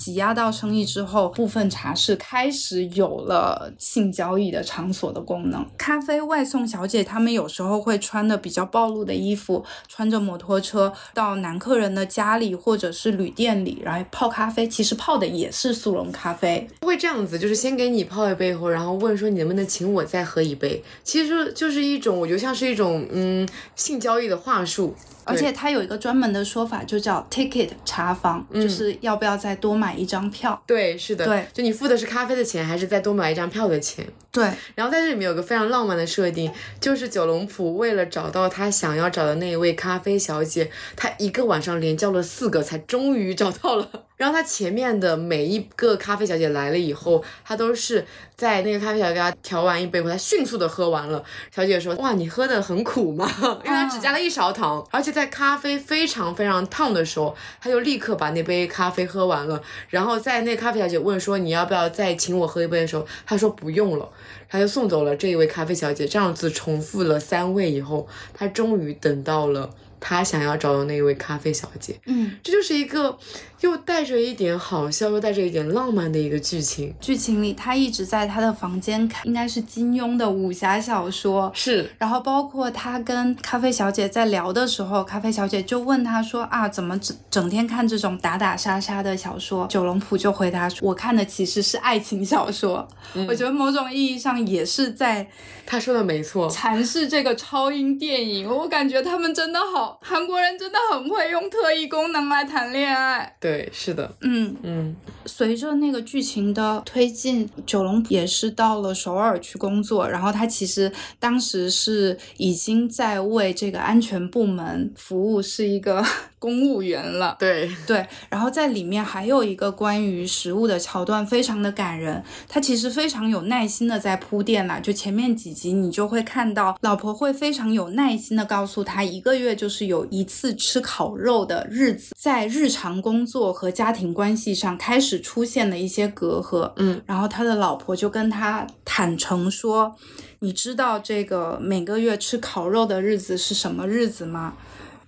挤压到生意之后，部分茶室开始有了性交易的场所的功能。咖啡外送小姐她们有时候会穿的比较暴露的衣服，穿着摩托车到男客人的家里或者是旅店里，然后泡咖啡，其实泡的也是速溶咖啡。会这样子，就是先给你泡一杯后，然后问说你能不能请我再喝一杯。其实就是一种，我觉得像是一种嗯性交易的话术。而且它有一个专门的说法，就叫 ticket 茶房，就是要不要再多买一张票。对，是的，对，就你付的是咖啡的钱，还是再多买一张票的钱？对，然后在这里面有个非常浪漫的设定，就是九龙浦为了找到他想要找的那一位咖啡小姐，他一个晚上连叫了四个，才终于找到了。然后他前面的每一个咖啡小姐来了以后，他都是在那个咖啡小姐给他调完一杯后，他迅速的喝完了。小姐说：“哇，你喝的很苦吗？因为他只加了一勺糖，而且在咖啡非常非常烫的时候，他就立刻把那杯咖啡喝完了。然后在那咖啡小姐问说你要不要再请我喝一杯的时候，他说不用了。”他就送走了这一位咖啡小姐，这样子重复了三位以后，他终于等到了他想要找的那一位咖啡小姐。嗯，这就是一个又带着一点好笑，又带着一点浪漫的一个剧情。剧情里他一直在他的房间看，应该是金庸的武侠小说。是，然后包括他跟咖啡小姐在聊的时候，咖啡小姐就问他说啊，怎么整整天看这种打打杀杀的小说？九龙浦就回答说，我看的其实是爱情小说。我觉得某种意义上也是在他说的没错。阐释这个超英电影。我感觉他们真的好，韩国人真的很会用特异功能来谈恋爱。对，是的，嗯，嗯，随着那个剧情的推进，九龙也是到了首尔去工作，然后他其实当时是已经在为这个安全部门服务，是一个公务员了。对，对，然后在里面还有一个关于食物的桥段，非常的感人。他其实非常有耐心的在铺垫啦，就前面几集你就会看到，老婆会非常有耐心的告诉他，一个月就是有一次吃烤肉的日子，在日常工作和家庭关系上开始出现了一些隔阂。嗯，然后他的老婆就跟他坦诚说：“你知道这个每个月吃烤肉的日子是什么日子吗？”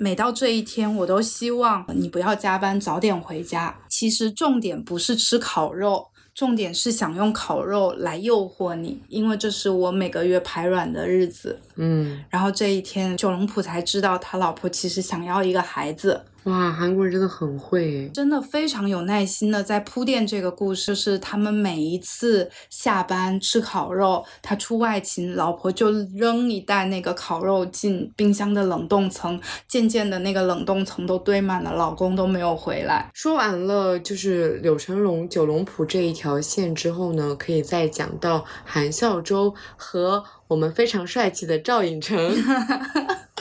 每到这一天，我都希望你不要加班，早点回家。其实重点不是吃烤肉，重点是想用烤肉来诱惑你，因为这是我每个月排卵的日子。嗯，然后这一天，九龙浦才知道他老婆其实想要一个孩子。哇，韩国人真的很会诶。真的非常有耐心的在铺垫这个故事，是他们每一次下班吃烤肉，他出外勤，老婆就扔一袋那个烤肉进冰箱的冷冻层，渐渐的那个冷冻层都堆满了，老公都没有回来。说完了就是柳成龙、九龙浦这一条线之后呢，可以再讲到韩孝周和我们非常帅气的赵寅成。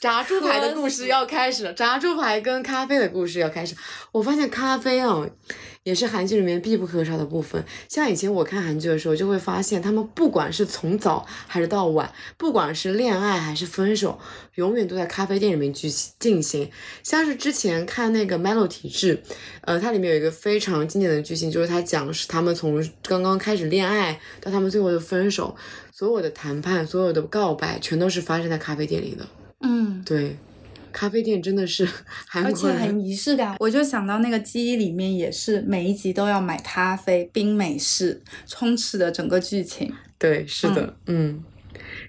炸猪排的故事要开始了，炸猪排跟咖啡的故事要开始。我发现咖啡啊，也是韩剧里面必不可少的部分。像以前我看韩剧的时候，就会发现他们不管是从早还是到晚，不管是恋爱还是分手，永远都在咖啡店里面去进行。像是之前看那个《Melo 体质》，呃，它里面有一个非常经典的剧情，就是它讲是他们从刚刚开始恋爱到他们最后的分手，所有的谈判、所有的告白，全都是发生在咖啡店里的。嗯，对，咖啡店真的是 韩而且很仪式感。我就想到那个记忆里面也是每一集都要买咖啡、冰美式，充斥的整个剧情。对，是的，嗯。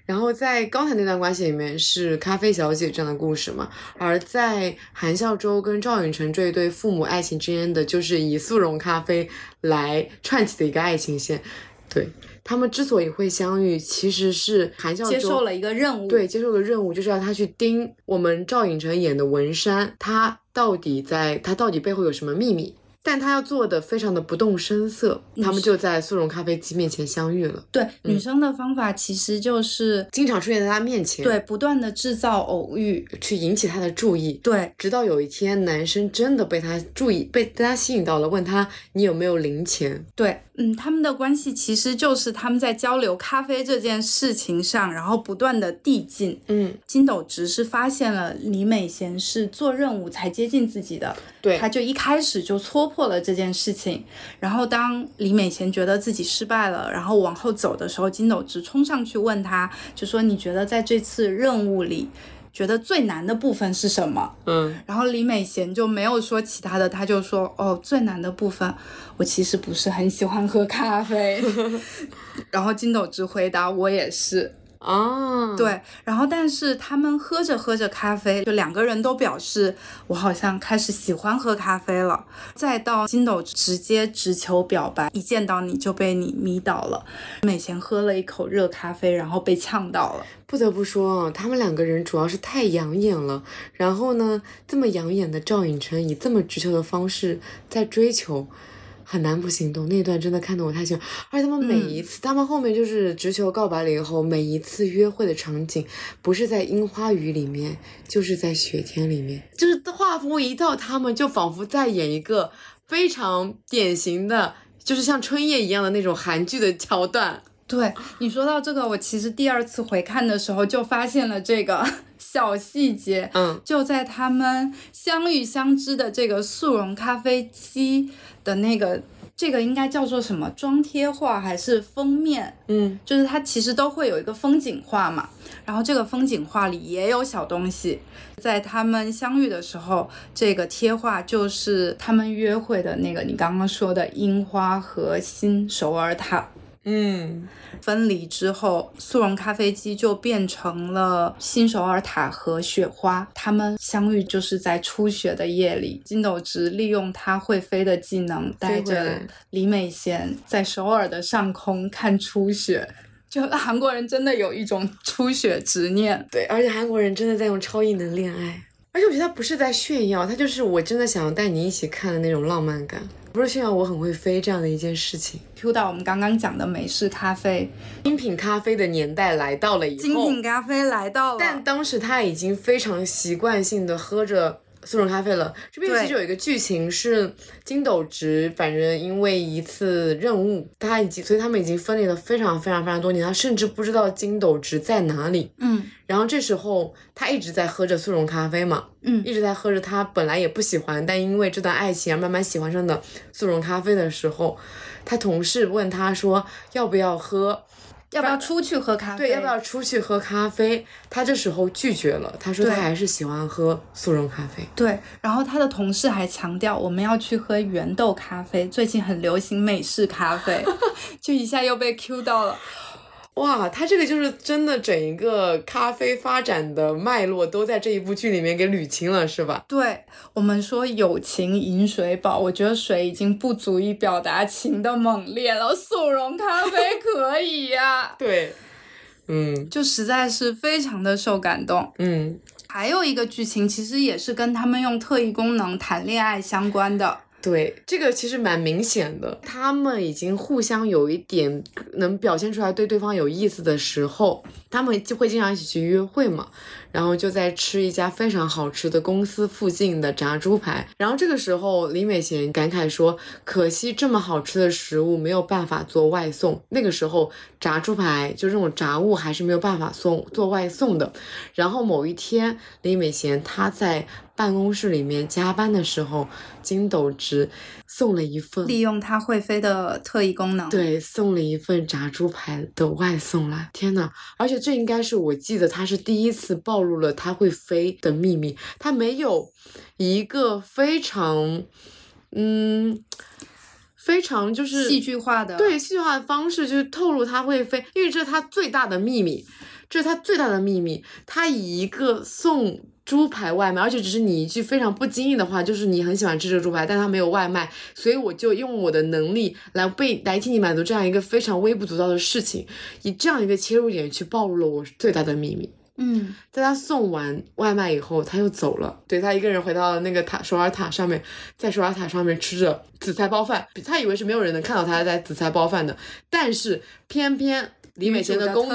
然后在刚才那段关系里面是咖啡小姐这样的故事嘛，而在韩孝周跟赵寅成这一对父母爱情之间的，就是以速溶咖啡来串起的一个爱情线。对他们之所以会相遇，其实是韩孝周接受了一个任务，对，接受了任务，就是要他去盯我们赵寅成演的文山，他到底在他到底背后有什么秘密？但他要做的非常的不动声色，他们就在速溶咖啡机面前相遇了，对女生的方法其实就是经常出现在他面前，对，不断的制造偶遇，去引起他的注意，对直到有一天男生真的被他注意，被被他吸引到了，问他你有没有零钱？对，嗯，他们的关系其实就是他们在交流咖啡这件事情上，然后不断的递进。嗯，金斗直是发现了李美贤是做任务才接近自己的，对他就一开始就戳破了这件事情。然后当李美贤觉得自己失败了，然后往后走的时候，金斗直冲上去问他，就说你觉得在这次任务里，觉得最难的部分是什么？嗯，然后李美贤就没有说其他的，他就说哦，最难的部分，我其实不是很喜欢喝咖啡。然后金斗直回答我也是，啊，，对。然后但是他们喝着喝着咖啡，就两个人都表示我好像开始喜欢喝咖啡了。再到金斗直接直球表白，一见到你就被你迷倒了。美贤喝了一口热咖啡，然后被呛到了。不得不说啊，他们两个人主要是太养眼了。然后呢，这么养眼的赵寅成以这么直球的方式在追求，很难不心动。那一段真的看得我太喜欢，而且他们每一次，他们后面就是直球告白了以后，每一次约会的场景，不是在樱花雨里面，就是在雪天里面，就是画风一到，他们就仿佛在演一个非常典型的，就是像春夜一样的那种韩剧的桥段。对你说到这个，我其实第二次回看的时候就发现了这个小细节，嗯，就在他们相遇相知的这个速溶咖啡机的那个，这个应该叫做什么装贴画还是封面？嗯，就是它其实都会有一个风景画嘛，然后这个风景画里也有小东西。在他们相遇的时候，这个贴画就是他们约会的那个你刚刚说的樱花和新首尔塔。嗯，分离之后，速溶咖啡机就变成了新首尔塔和雪花。他们相遇就是在初雪的夜里，金斗直利用他会飞的技能，带着李美贤在首尔的上空看初雪。就韩国人真的有一种初雪执念，对，而且韩国人真的在用超异能恋爱，而且我觉得他不是在炫耀，他就是我真的想要带你一起看的那种浪漫感，不是炫耀我很会飞这样的一件事情。Q 到我们刚刚讲的美式咖啡，精品咖啡的年代来到了以后，精品咖啡来到了，但当时他已经非常习惯性的喝着速溶咖啡了。这边其实有一个剧情是金斗直，反正因为一次任务，他已经所以他们已经分离了非常非常非常多年，他甚至不知道金斗直在哪里。嗯然后这时候他一直在喝着速溶咖啡嘛，嗯一直在喝着他本来也不喜欢，但因为这段爱情而慢慢喜欢上的速溶咖啡的时候，他同事问他说要不要喝，要不要出去喝咖啡？对，要不要出去喝咖啡？他这时候拒绝了，他说他还是喜欢喝速溶咖啡。对，然后他的同事还强调我们要去喝原豆咖啡，最近很流行美式咖啡，就一下又被 Q 到了。哇，他这个就是真的整一个咖啡发展的脉络都在这一部剧里面给捋清了，是吧？对我们说友情饮水饱，我觉得水已经不足以表达情的猛烈了，速溶咖啡 可以呀、对，嗯就实在是非常的受感动。嗯，还有一个剧情其实也是跟他们用特异功能谈恋爱相关的。对，这个其实蛮明显的，他们已经互相有一点能表现出来对对方有意思的时候，他们就会经常一起去约会嘛，然后就在吃一家非常好吃的公司附近的炸猪排。然后这个时候，李美贤感慨说：“可惜这么好吃的食物没有办法做外送。”那个时候炸猪排就这种炸物还是没有办法送做外送的。然后某一天，李美贤她在办公室里面加班的时候，金斗直送了一份利用它会飞的特异功能，，对，送了一份炸猪排的外送来。天呐，而且这应该是我记得他是第一次暴露了他会飞的秘密。他没有一个非常，嗯，非常就是戏剧化的对戏剧化的方式，就是透露他会飞，因为这是他最大的秘密，这是他最大的秘密。他以一个送。猪排外卖，而且只是你一句非常不经意的话，就是你很喜欢吃这个猪排，但它没有外卖，所以我就用我的能力来被来替你满足这样一个非常微不足道的事情，以这样一个切入点去暴露了我最大的秘密。嗯，在他送完外卖以后，他又走了。对他一个人回到了那个塔首尔塔上面，在首尔塔上面吃着紫菜包饭。他以为是没有人能看到他在紫菜包饭的，但是偏偏李美贤的功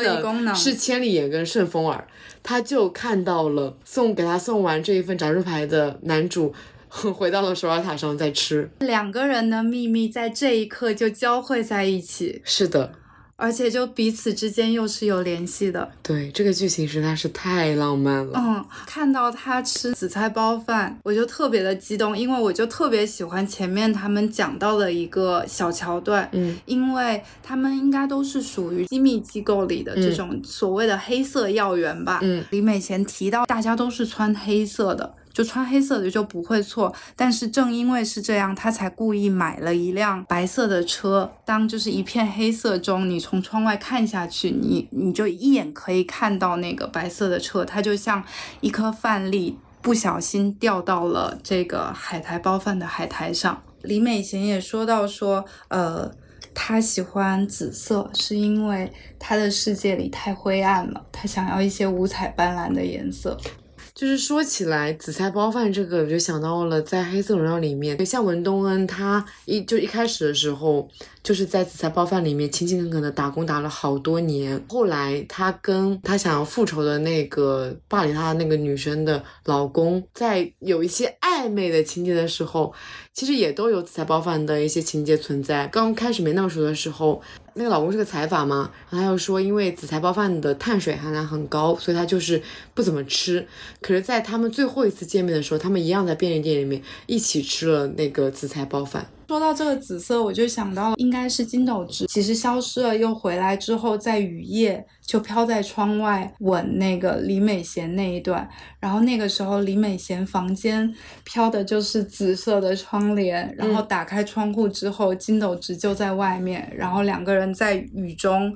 能是千里眼跟顺风耳，他就看到了送给他送完这一份炸猪排的男主。回到了首尔塔上在吃，两个人的秘密在这一刻就交汇在一起，是的，而且就彼此之间又是有联系的。对这个剧情实在是太浪漫了。嗯，看到他吃紫菜包饭，我就特别的激动，因为我就特别喜欢前面他们讲到的一个小桥段，嗯因为他们应该都是属于机密机构里的这种所谓的黑色要员吧。嗯，李美贤提到大家都是穿黑色的。就穿黑色的就不会错，但是正因为是这样，他才故意买了一辆白色的车。当就是一片黑色中，你从窗外看下去，你你就一眼可以看到那个白色的车，它就像一颗饭粒，不小心掉到了这个海苔包饭的海苔上。李美贤也说到说，呃，他喜欢紫色，是因为他的世界里太灰暗了，他想要一些五彩斑斓的颜色。就是说起来，紫菜包饭这个，我就想到了在《黑色荣耀》里面，像文东恩，他一就一开始的时候，就是在紫菜包饭里面勤勤恳恳的打工打了好多年。后来他跟他想要复仇的那个霸凌他的那个女生的老公，在有一些暧昧的情节的时候，其实也都有紫菜包饭的一些情节存在。刚开始没那么熟的时候，那个老公是个财阀嘛，然后他又说，因为紫菜包饭的碳水含量很高，所以他就是不怎么吃。可是，在他们最后一次见面的时候，他们一样在便利店里面一起吃了那个紫菜包饭。说到这个紫色，我就想到应该是金斗直，其实消失了又回来之后，在雨夜就飘在窗外吻那个李美贤那一段，然后那个时候李美贤房间飘的就是紫色的窗帘，然后打开窗户之后，金斗直就在外面，然后两个人在雨中。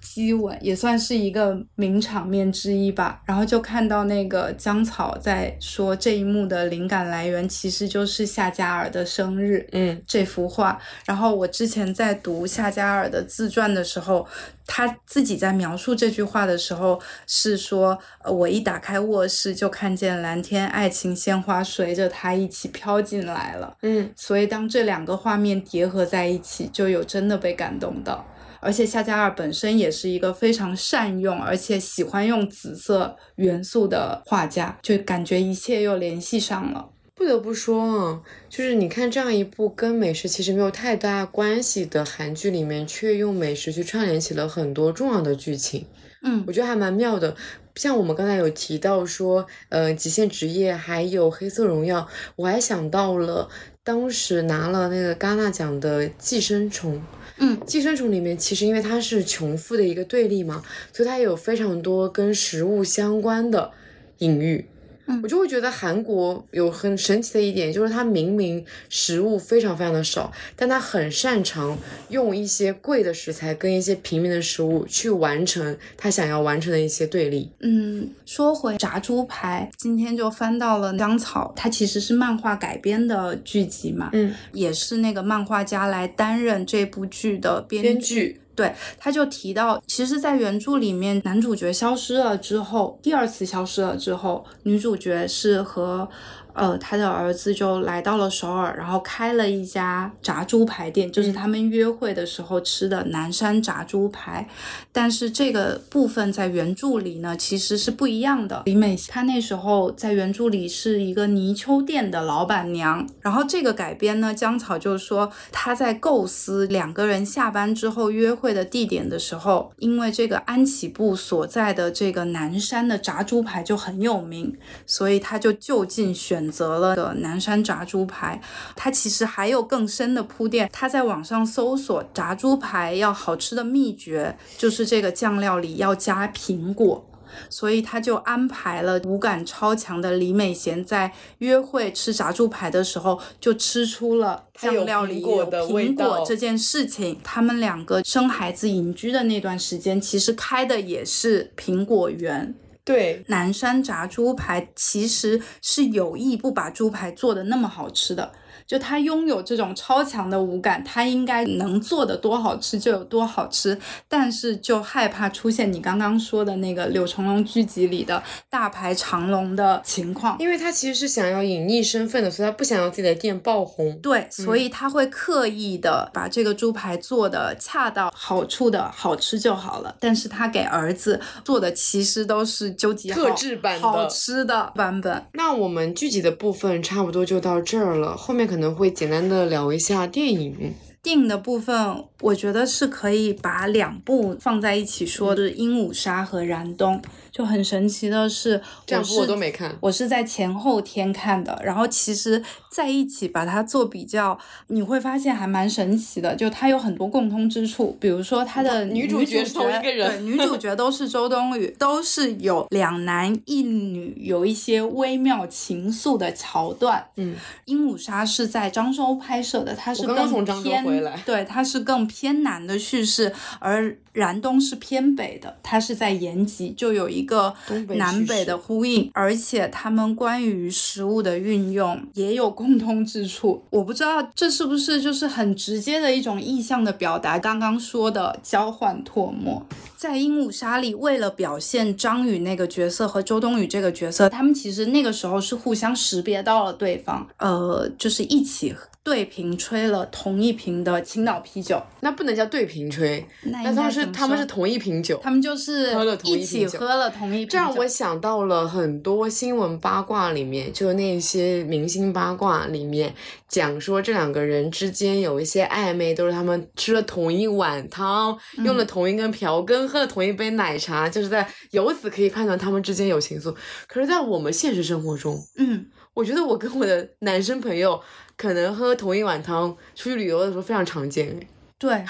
激吻也算是一个名场面之一吧。然后就看到那个江草在说这一幕的灵感来源其实就是夏加尔的生日，嗯这幅画。然后我之前在读夏加尔的自传的时候，他自己在描述这句话的时候是说，呃，我一打开卧室就看见蓝天爱情鲜花随着他一起飘进来了。嗯，所以当这两个画面叠合在一起，就有真的被感动到。而且夏加尔本身也是一个非常善用而且喜欢用紫色元素的画家，就感觉一切又联系上了。不得不说啊，就是你看这样一部跟美食其实没有太大关系的韩剧里面，却用美食去串联起了很多重要的剧情，嗯我觉得还蛮妙的。像我们刚才有提到说，呃，极限职业还有黑色荣耀，我还想到了当时拿了那个戛纳奖的《寄生虫》。嗯，寄生虫里面其实因为它是穷富的一个对立嘛，所以它有非常多跟食物相关的隐喻。嗯。我就会觉得韩国有很神奇的一点，就是它明明食物非常非常的少，但它很擅长用一些贵的食材跟一些平民的食物去完成它想要完成的一些对立。嗯，说回炸猪排，今天就翻到了香草，它其实是漫画改编的剧集嘛，嗯，也是那个漫画家来担任这部剧的编编剧对，他就提到，其实，在原著里面，男主角消失了之后，第二次消失了之后，女主角是和呃他的儿子就来到了首尔，然后开了一家炸猪排店，就是他们约会的时候吃的南山炸猪排。但是这个部分在原著里呢，其实是不一样的。李美她那时候在原著里是一个泥鳅店的老板娘，然后这个改编呢，江草就说她在构思两个人下班之后约会的地点的时候，因为这个安启部所在的这个南山的炸猪排就很有名，所以他就就近选选择了个南山炸猪排。他其实还有更深的铺垫，他在网上搜索炸猪排要好吃的秘诀，就是这个酱料里要加苹果。所以他就安排了五感超强的李美贤在约会吃炸猪排的时候，就吃出了酱料里有的苹果这件事情。他们两个生孩子隐居的那段时间，其实开的也是苹果园。对，南山炸猪排其实是有意不把猪排做的那么好吃的，就他拥有这种超强的五感，他应该能做的多好吃就有多好吃，但是就害怕出现你刚刚说的那个柳成龙剧集里的大排长龙的情况。因为他其实是想要隐匿身份的，所以他不想要自己的店爆红。对，所以他会刻意的把这个猪排做的恰到好处的好吃就好了，但是他给儿子做的其实都是究极好特制版的好吃的版本。那我们剧集的部分差不多就到这儿了，后面可能会简单的聊一下电影。电影的部分，我觉得是可以把两部放在一起说，就是《鹦鹉杀》和《燃冬》。就很神奇的是，是这两部我都没看。我是在前后天看的，然后其实在一起把它做比较，你会发现还蛮神奇的。就它有很多共通之处，比如说它的女主主角是同一个人对，女主角都是周冬雨，都是有两男一女，有一些微妙情愫的桥段。嗯，《鹦鹉杀》是在漳州拍摄的，它是我更刚刚从漳州偏回来对，它是更偏南的叙事，而燃冬是偏北的，它是在延吉，就有一个南北的呼应，而且他们关于食物的运用也有共共通之处。我不知道这是不是就是很直接的一种意向的表达，刚刚说的交换唾沫。在《鹦鹉杀》里，为了表现张宇那个角色和周冬雨这个角色，他们其实那个时候是互相识别到了对方，呃，就是一起对瓶吹了同一瓶的青岛啤酒。那不能叫对瓶吹，那那他们是他们是同一瓶酒。他们就是喝了同一一起瓶喝了同一瓶酒，这让我想到了很多新闻八卦里面，就那些明星八卦里面讲说这两个人之间有一些暧昧，都是他们吃了同一碗汤，用了同一根瓢羹，喝了同一杯奶茶，就是在由此可以判断他们之间有情愫。可是，在我们现实生活中，嗯。我觉得我跟我的男生朋友可能喝同一碗汤，出去旅游的时候非常常见。对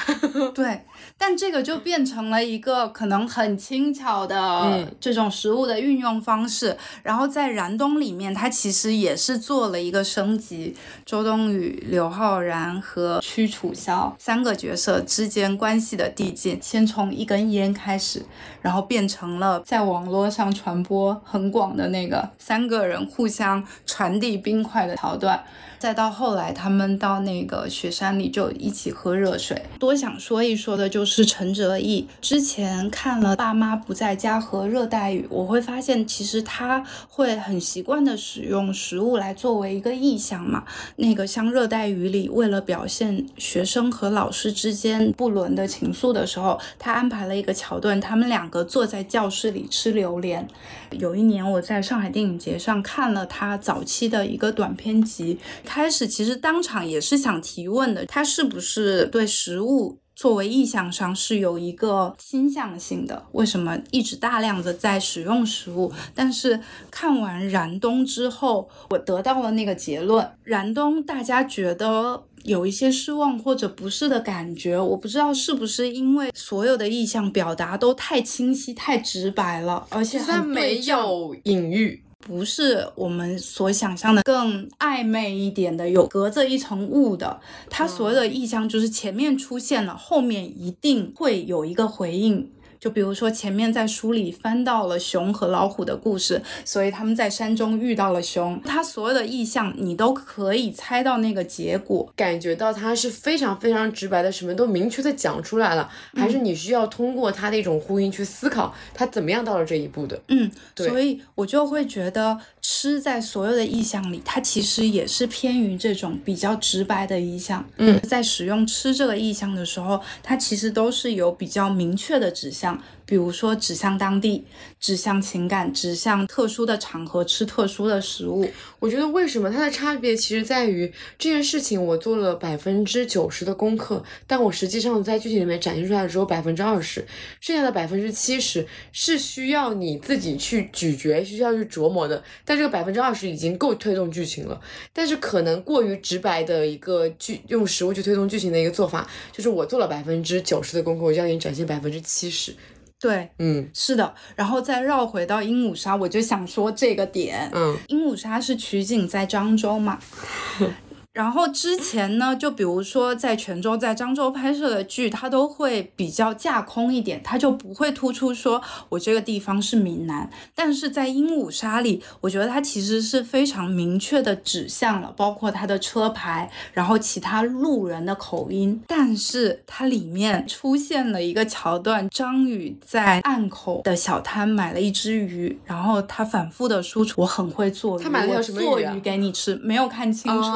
对，但这个就变成了一个可能很轻巧的嗯这种食物的运用方式。然后在燃冬里面，它其实也是做了一个升级，周冬雨、刘昊然和屈楚萧三个角色之间关系的递进，先从一根烟开始，然后变成了在网络上传播很广的那个三个人互相传递冰块的桥段。再到后来，他们到那个雪山里就一起喝热水。多想说一说的就是陈哲艺，之前看了《爸妈不在家》和《热带雨》，我会发现其实他会很习惯的使用食物来作为一个意象嘛。那个像《热带雨》里，为了表现学生和老师之间不伦的情愫的时候，他安排了一个桥段，他们两个坐在教室里吃榴莲。有一年我在上海电影节上看了他早期的一个短片集，开始其实当场也是想提问的，他是不是对食物作为意向上是有一个倾向性的。为什么一直大量的在使用食物？但是看完燃冬之后，我得到了那个结论：燃冬大家觉得。有一些失望或者不适的感觉，我不知道是不是因为所有的意象表达都太清晰、太直白了，而且它没有隐喻，不是我们所想象的更暧昧一点的，有隔着一层雾的。它所有的意象就是前面出现了，后面一定会有一个回应。就比如说，前面在书里翻到了熊和老虎的故事，所以他们在山中遇到了熊。他所有的意象，你都可以猜到那个结果，感觉到他是非常非常直白的，什么都明确的讲出来了。还是你需要通过他的一种呼应去思考，他怎么样到了这一步的？嗯，对所以我就会觉得。吃在所有的意象里，它其实也是偏于这种比较直白的意象。嗯，在使用吃这个意象的时候，它其实都是有比较明确的指向。比如说指向当地，指向情感，指向特殊的场合吃特殊的食物。我觉得为什么它的差别其实在于这件事情，我做了百分之九十的功课，但我实际上在剧情里面展现出来的只有百分之二十，剩下的百分之七十是需要你自己去咀嚼，需要去琢磨的。但这个百分之二十已经够推动剧情了，但是可能过于直白的一个剧用食物去推动剧情的一个做法，就是我做了百分之九十的功课，我就要给你展现百分之七十。对，嗯，是的，然后再绕回到鹦鹉杀，我就想说这个点，嗯，鹦鹉杀是取景在漳州嘛。然后之前呢，就比如说在泉州、在漳州拍摄的剧，它都会比较架空一点，它就不会突出说我这个地方是闽南。但是在《鹦鹉杀》里，我觉得它其实是非常明确的指向了，包括它的车牌，然后其他路人的口音。但是它里面出现了一个桥段，张宇在岸口的小摊买了一只鱼，然后他反复的输出我很会做鱼，他买了条什么鱼啊？做鱼给你吃，没有看清楚。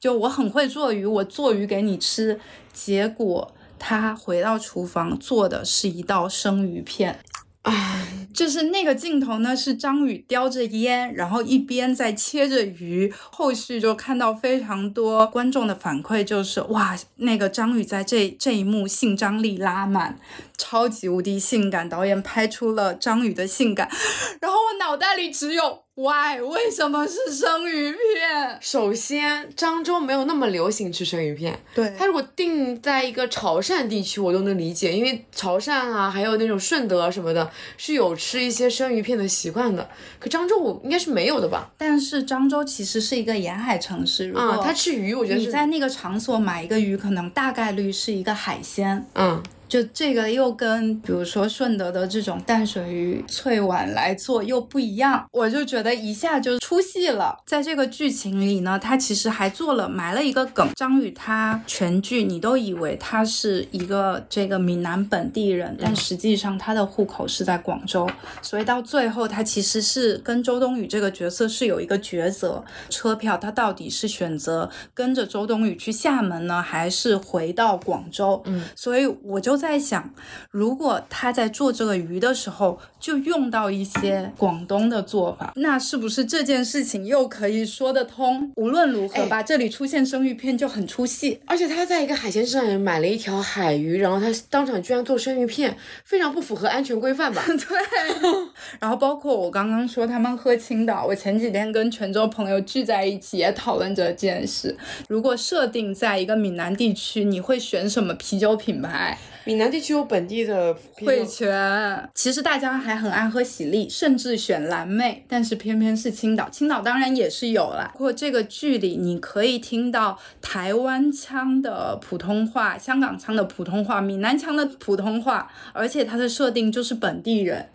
就我很会做鱼，我做鱼给你吃，结果他回到厨房做的是一道生鱼片。啊，就是那个镜头呢，是张宇叼着烟，然后一边在切着鱼。后续就看到非常多观众的反馈，就是哇，那个张宇在这这一幕性张力拉满，超级无敌性感，导演拍出了章鱼的性感。然后我脑袋里只有。Why？为什么是生鱼片？首先，漳州没有那么流行吃生鱼片。对，它如果定在一个潮汕地区，我都能理解，因为潮汕啊，还有那种顺德什么的，是有吃一些生鱼片的习惯的。可漳州我应该是没有的吧？但是漳州其实是一个沿海城市，啊，他吃鱼，我觉得你在那个场所买一个鱼，可能大概率是一个海鲜。嗯。就这个又跟比如说顺德的这种淡水鱼脆碗来做又不一样，我就觉得一下就出戏了。在这个剧情里呢，他其实还做了埋了一个梗，张宇他全剧你都以为他是一个这个闽南本地人，但实际上他的户口是在广州，所以到最后他其实是跟周冬雨这个角色是有一个抉择，车票他到底是选择跟着周冬雨去厦门呢，还是回到广州？嗯，所以我就。在想，如果他在做这个鱼的时候就用到一些广东的做法，那是不是这件事情又可以说得通？无论如何吧，这里出现生鱼片就很出戏。而且他在一个海鲜市场里买了一条海鱼，然后他当场居然做生鱼片，非常不符合安全规范吧？对。然后包括我刚刚说他们喝青岛，我前几天跟泉州朋友聚在一起也讨论这件事。如果设定在一个闽南地区，你会选什么啤酒品牌？闽南地区有本地的汇泉，其实大家还很爱喝喜力，甚至选蓝妹，但是偏偏是青岛。青岛当然也是有了。过这个剧里，你可以听到台湾腔的普通话、香港腔的普通话、闽南腔的普通话，而且它的设定就是本地人，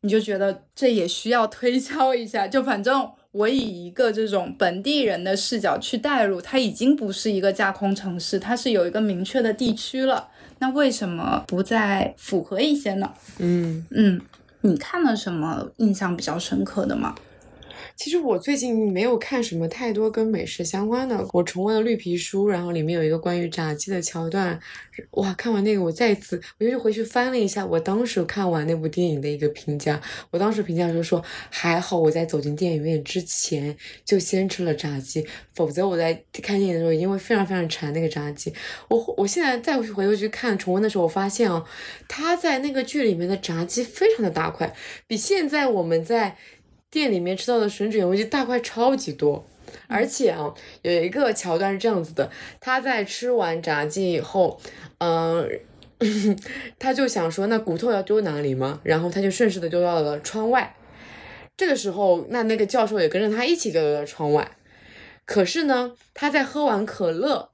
你就觉得这也需要推敲一下。就反正我以一个这种本地人的视角去带入，它已经不是一个架空城市，它是有一个明确的地区了。那为什么不再符合一些呢？嗯嗯，你看了什么印象比较深刻的吗？其实我最近没有看什么太多跟美食相关的，我重温了《绿皮书》，然后里面有一个关于炸鸡的桥段，哇！看完那个，我再次，我就回去翻了一下我当时看完那部电影的一个评价，我当时评价就说，还好我在走进电影院之前就先吃了炸鸡，否则我在看电影的时候一定会非常非常馋那个炸鸡。我我现在再回头去看重温的时候，我发现啊，他在那个剧里面的炸鸡非常的大块，比现在我们在。店里面吃到的吮指原味鸡大块超级多，而且啊，有一个桥段是这样子的，他在吃完炸鸡以后，嗯，他就想说那骨头要丢哪里吗？然后他就顺势的丢到了窗外。这个时候，那那个教授也跟着他一起丢到了窗外。可是呢，他在喝完可乐。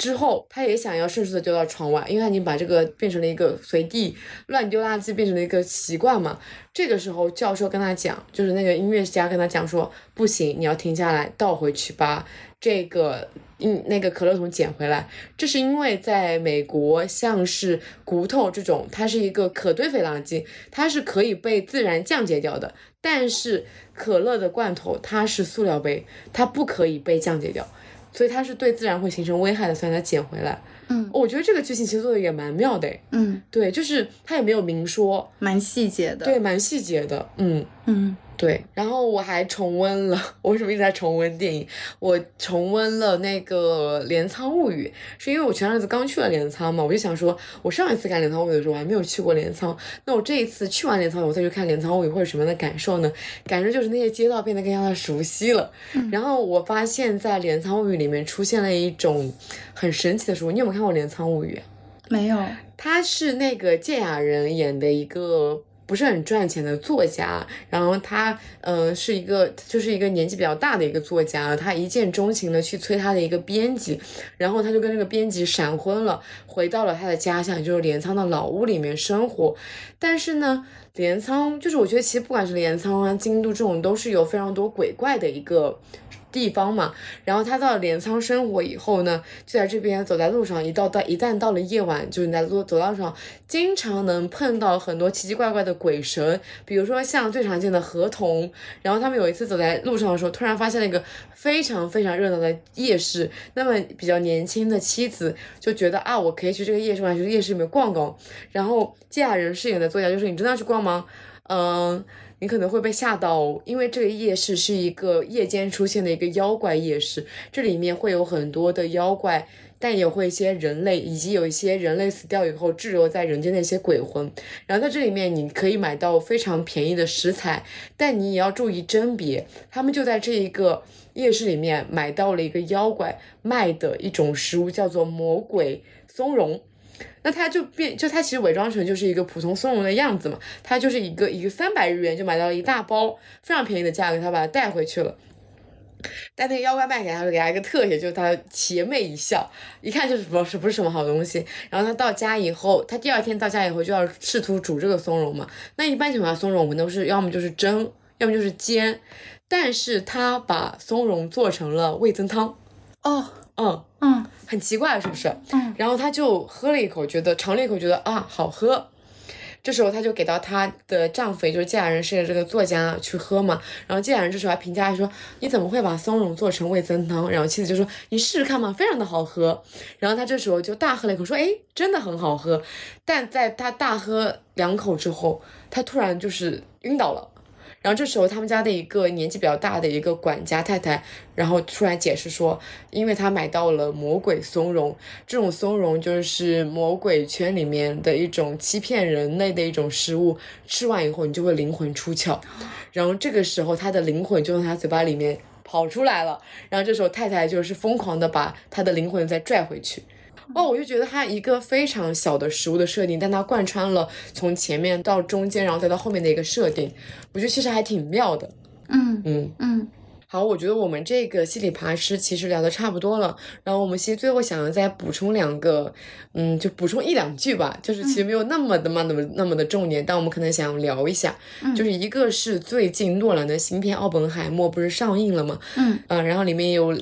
之后，他也想要顺势的丢到窗外，因为他已经把这个变成了一个随地乱丢垃圾变成了一个习惯嘛。这个时候，教授跟他讲，就是那个音乐家跟他讲说，不行，你要停下来，倒回去把这个嗯那个可乐桶捡回来。这是因为在美国，像是骨头这种，它是一个可堆肥垃圾，它是可以被自然降解掉的。但是可乐的罐头，它是塑料杯，它不可以被降解掉。所以它是对自然会形成危害的，所以它捡回来。嗯，我觉得这个剧情其实做的也蛮妙的。嗯，对，就是它也没有明说，蛮细节的。对，蛮细节的。嗯嗯。对，然后我还重温了，我为什么一直在重温电影？我重温了那个《镰仓物语》，是因为我前阵子刚去了镰仓嘛，我就想说，我上一次看《镰仓物语》的时候我还没有去过镰仓，那我这一次去完镰仓，我再去看《镰仓物语》会有什么样的感受呢？感受就是那些街道变得更加的熟悉了。然后我发现，在《镰仓物语》里面出现了一种很神奇的书，你有没有看过《镰仓物语》？没有，他是那个芥雅人演的一个。不是很赚钱的作家，然后他，呃，是一个，就是一个年纪比较大的一个作家，他一见钟情的去催他的一个编辑，然后他就跟那个编辑闪婚了，回到了他的家乡，就是镰仓的老屋里面生活。但是呢，镰仓就是我觉得其实不管是镰仓啊、京都这种，都是有非常多鬼怪的一个。地方嘛，然后他到镰仓生活以后呢，就在这边走在路上，一到到一旦到了夜晚，就是你在路走道上，经常能碰到很多奇奇怪怪的鬼神，比如说像最常见的河童。然后他们有一次走在路上的时候，突然发现了一个非常非常热闹的夜市。那么比较年轻的妻子就觉得啊，我可以去这个夜市，去夜市里面逛逛。然后芥雅人饰演的作家就是：“你真的要去逛吗？”嗯。你可能会被吓到哦，因为这个夜市是一个夜间出现的一个妖怪夜市，这里面会有很多的妖怪，但也会一些人类，以及有一些人类死掉以后滞留在人间的一些鬼魂。然后在这里面，你可以买到非常便宜的食材，但你也要注意甄别。他们就在这一个夜市里面买到了一个妖怪卖的一种食物，叫做魔鬼松茸。那他就变，就他其实伪装成就是一个普通松茸的样子嘛，他就是一个一个三百日元就买到了一大包非常便宜的价格，他把它带回去了。但那个妖怪卖给他，给他一个特写，就是他邪魅一笑，一看就是不是不是什么好东西。然后他到家以后，他第二天到家以后就要试图煮这个松茸嘛。那一般情况下，松茸我们都是要么就是蒸，要么就是煎，但是他把松茸做成了味增汤。哦。嗯嗯，很奇怪是不是？嗯，然后他就喝了一口，觉得尝了一口，觉得啊好喝。这时候他就给到他的丈夫，也就是芥雅人饰演这个作家去喝嘛。然后芥雅人这时候还评价说：“你怎么会把松茸做成味增汤？”然后妻子就说：“你试试看嘛，非常的好喝。”然后他这时候就大喝了一口，说：“哎，真的很好喝。”但在他大喝两口之后，他突然就是晕倒了。然后这时候，他们家的一个年纪比较大的一个管家太太，然后出来解释说，因为他买到了魔鬼松茸，这种松茸就是魔鬼圈里面的一种欺骗人类的一种食物，吃完以后你就会灵魂出窍，然后这个时候他的灵魂就从他嘴巴里面跑出来了，然后这时候太太就是疯狂的把他的灵魂再拽回去。哦，我就觉得它一个非常小的食物的设定，但它贯穿了从前面到中间，然后再到后面的一个设定，我觉得其实还挺妙的。嗯嗯嗯，好，我觉得我们这个稀里爬师其实聊的差不多了，然后我们其实最后想要再补充两个，嗯，就补充一两句吧，就是其实没有那么的嘛那么那么的重点，但我们可能想聊一下，就是一个是最近诺兰的新片《奥本海默》不是上映了吗？嗯嗯，然后里面有。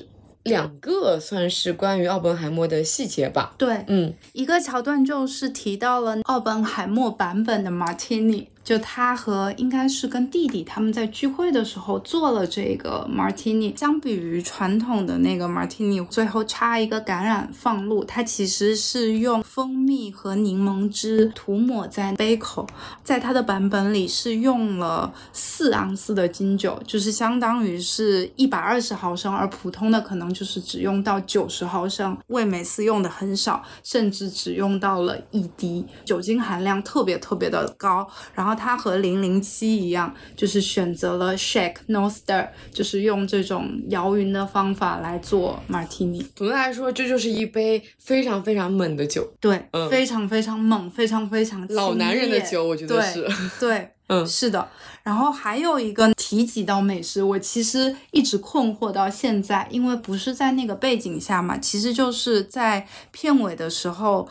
两个算是关于奥本海默的细节吧。对，嗯，一个桥段就是提到了奥本海默版本的马提尼。就他和应该是跟弟弟他们在聚会的时候做了这个 martini。相比于传统的那个 martini，最后插一个橄榄放入，它其实是用蜂蜜和柠檬汁涂抹在杯口。在它的版本里是用了四盎司的金酒，就是相当于是一百二十毫升，而普通的可能就是只用到九十毫升。味美思用的很少，甚至只用到了一滴，酒精含量特别特别的高。然后它和零零七一样，就是选择了 shake no stir，就是用这种摇匀的方法来做 martini。总的来说，这就是一杯非常非常猛的酒，对，嗯非常非常猛，非常非常老男人的酒，我觉得对是。对，嗯是的。然后还有一个提及到美食，我其实一直困惑到现在，因为不是在那个背景下嘛，其实就是在片尾的时候。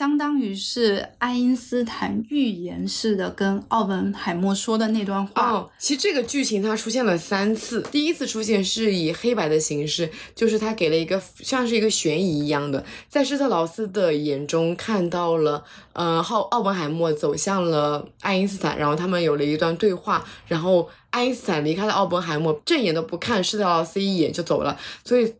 相当于是爱因斯坦预言式的跟奥本海默说的那段话，哦，其实这个剧情它出现了三次，第一次出现是以黑白的形式，就是他给了一个像是一个悬疑一样的，在施特劳斯的眼中看到了，呃，奥奥本海默走向了爱因斯坦，然后他们有了一段对话，然后爱因斯坦离开了奥本海默，正眼都不看施特劳斯一眼就走了，所以。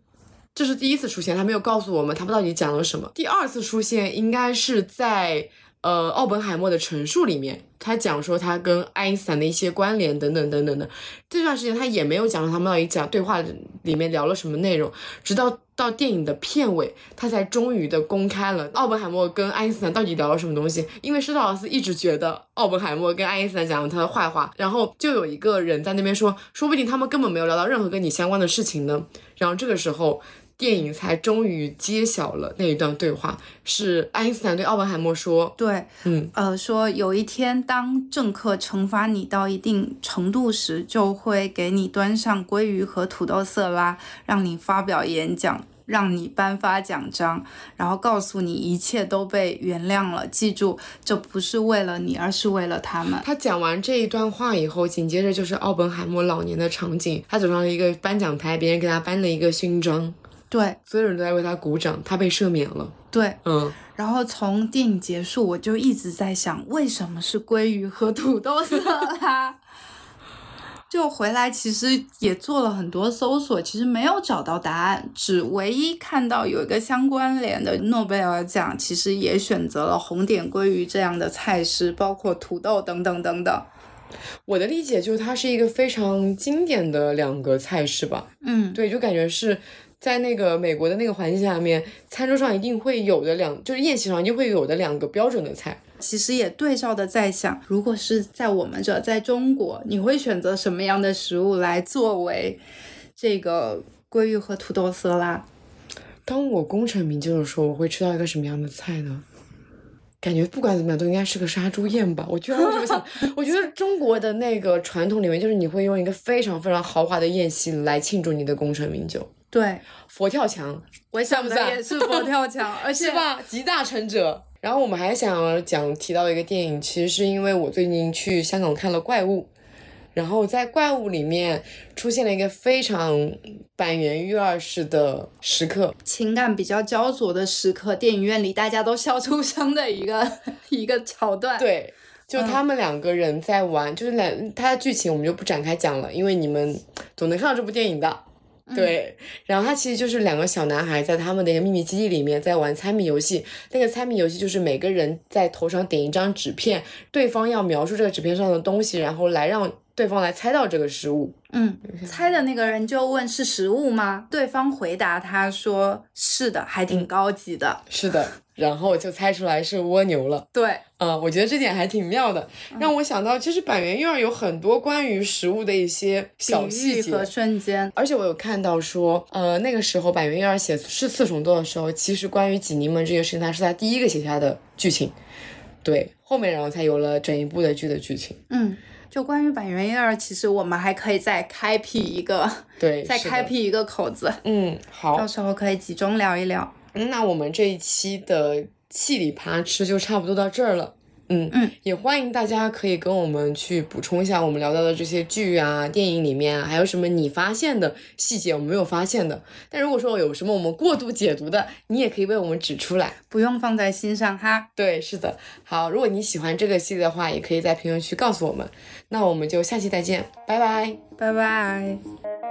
这是第一次出现，他没有告诉我们他们到底讲了什么。第二次出现应该是在呃奥本海默的陈述里面，他讲说他跟爱因斯坦的一些关联等等等等的。这段时间他也没有讲他们到底讲对话里面聊了什么内容，直到到电影的片尾，他才终于的公开了奥本海默跟爱因斯坦到底聊了什么东西。因为施特劳斯一直觉得奥本海默跟爱因斯坦讲了他的坏话，然后就有一个人在那边说，说不定他们根本没有聊到任何跟你相关的事情呢。然后这个时候。电影才终于揭晓了那一段对话，是爱因斯坦对奥本海默说对，嗯，呃，说有一天当政客惩罚你到一定程度时，就会给你端上鲑鱼和土豆色拉，让你发表演讲。让你颁发奖章，然后告诉你一切都被原谅了。记住，这不是为了你，而是为了他们。他讲完这一段话以后，紧接着就是奥本海默老年的场景，他走上了一个颁奖台，别人给他颁了一个勋章，对所有人都在为他鼓掌，他被赦免了。对，嗯，然后从电影结束，我就一直在想，为什么是鲑鱼和土豆色拉？就回来，其实也做了很多搜索，其实没有找到答案，只唯一看到有一个相关联的诺贝尔奖，其实也选择了红点鲑鱼这样的菜式，包括土豆等等等等。我的理解就是它是一个非常经典的两个菜式吧。嗯，对，就感觉是在那个美国的那个环境下面，餐桌上一定会有的两，就是宴席上一定会有的两个标准的菜。其实也对照的在想，如果是在我们这，在中国，你会选择什么样的食物来作为这个鲑鱼和土豆色拉？当我功成名就的时候，我会吃到一个什么样的菜呢？感觉不管怎么样都应该是个杀猪宴吧。我居然会这么想，我觉得中国的那个传统里面，就是你会用一个非常非常豪华的宴席来庆祝你的功成名就。对，佛跳墙我想的也是佛跳墙，而且是吧？集大成者。然后我们还想讲提到一个电影，其实是因为我最近去香港看了《怪物》，然后在《怪物》里面出现了一个非常板垣育二式的时刻，情感比较焦灼的时刻，电影院里大家都笑出声的一个 一个桥段。，对，就他们两个人在玩，就是两他的剧情我们就不展开讲了，因为你们总能看到这部电影的。对，然后他其实就是两个小男孩在他们的一个秘密基地里面在玩猜谜游戏。那个猜谜游戏就是每个人在头上点一张纸片，对方要描述这个纸片上的东西，然后来让对方来猜到这个食物。嗯，猜的那个人就问是食物吗？对方回答他说是的，还挺高级的。是的，然后就猜出来是蜗牛了。对，嗯，我觉得这点还挺妙的，让我想到其实板垣育二有很多关于食物的一些小比细节和瞬间。而且我有看到说，呃，那个时候板垣育二写是四重奏的时候，其实关于济宁门这个事情，他是他第一个写下的剧情，对，后面然后才有了整一部的剧的剧情，嗯，就关于板垣育二，其实我们还可以再开辟一个，对，再开辟一个口子，嗯，好到，时候可以集中聊一聊。嗯那我们这一期的气里扒吃就差不多到这儿了。嗯嗯，也欢迎大家可以跟我们去补充一下我们聊到的这些剧啊、电影里面啊，还有什么你发现的细节我们没有发现的。但如果说有什么我们过度解读的，你也可以为我们指出来。不用放在心上哈。对，是的。好，如果你喜欢这个系列的话，也可以在评论区告诉我们。那我们就下期再见，拜拜。拜拜。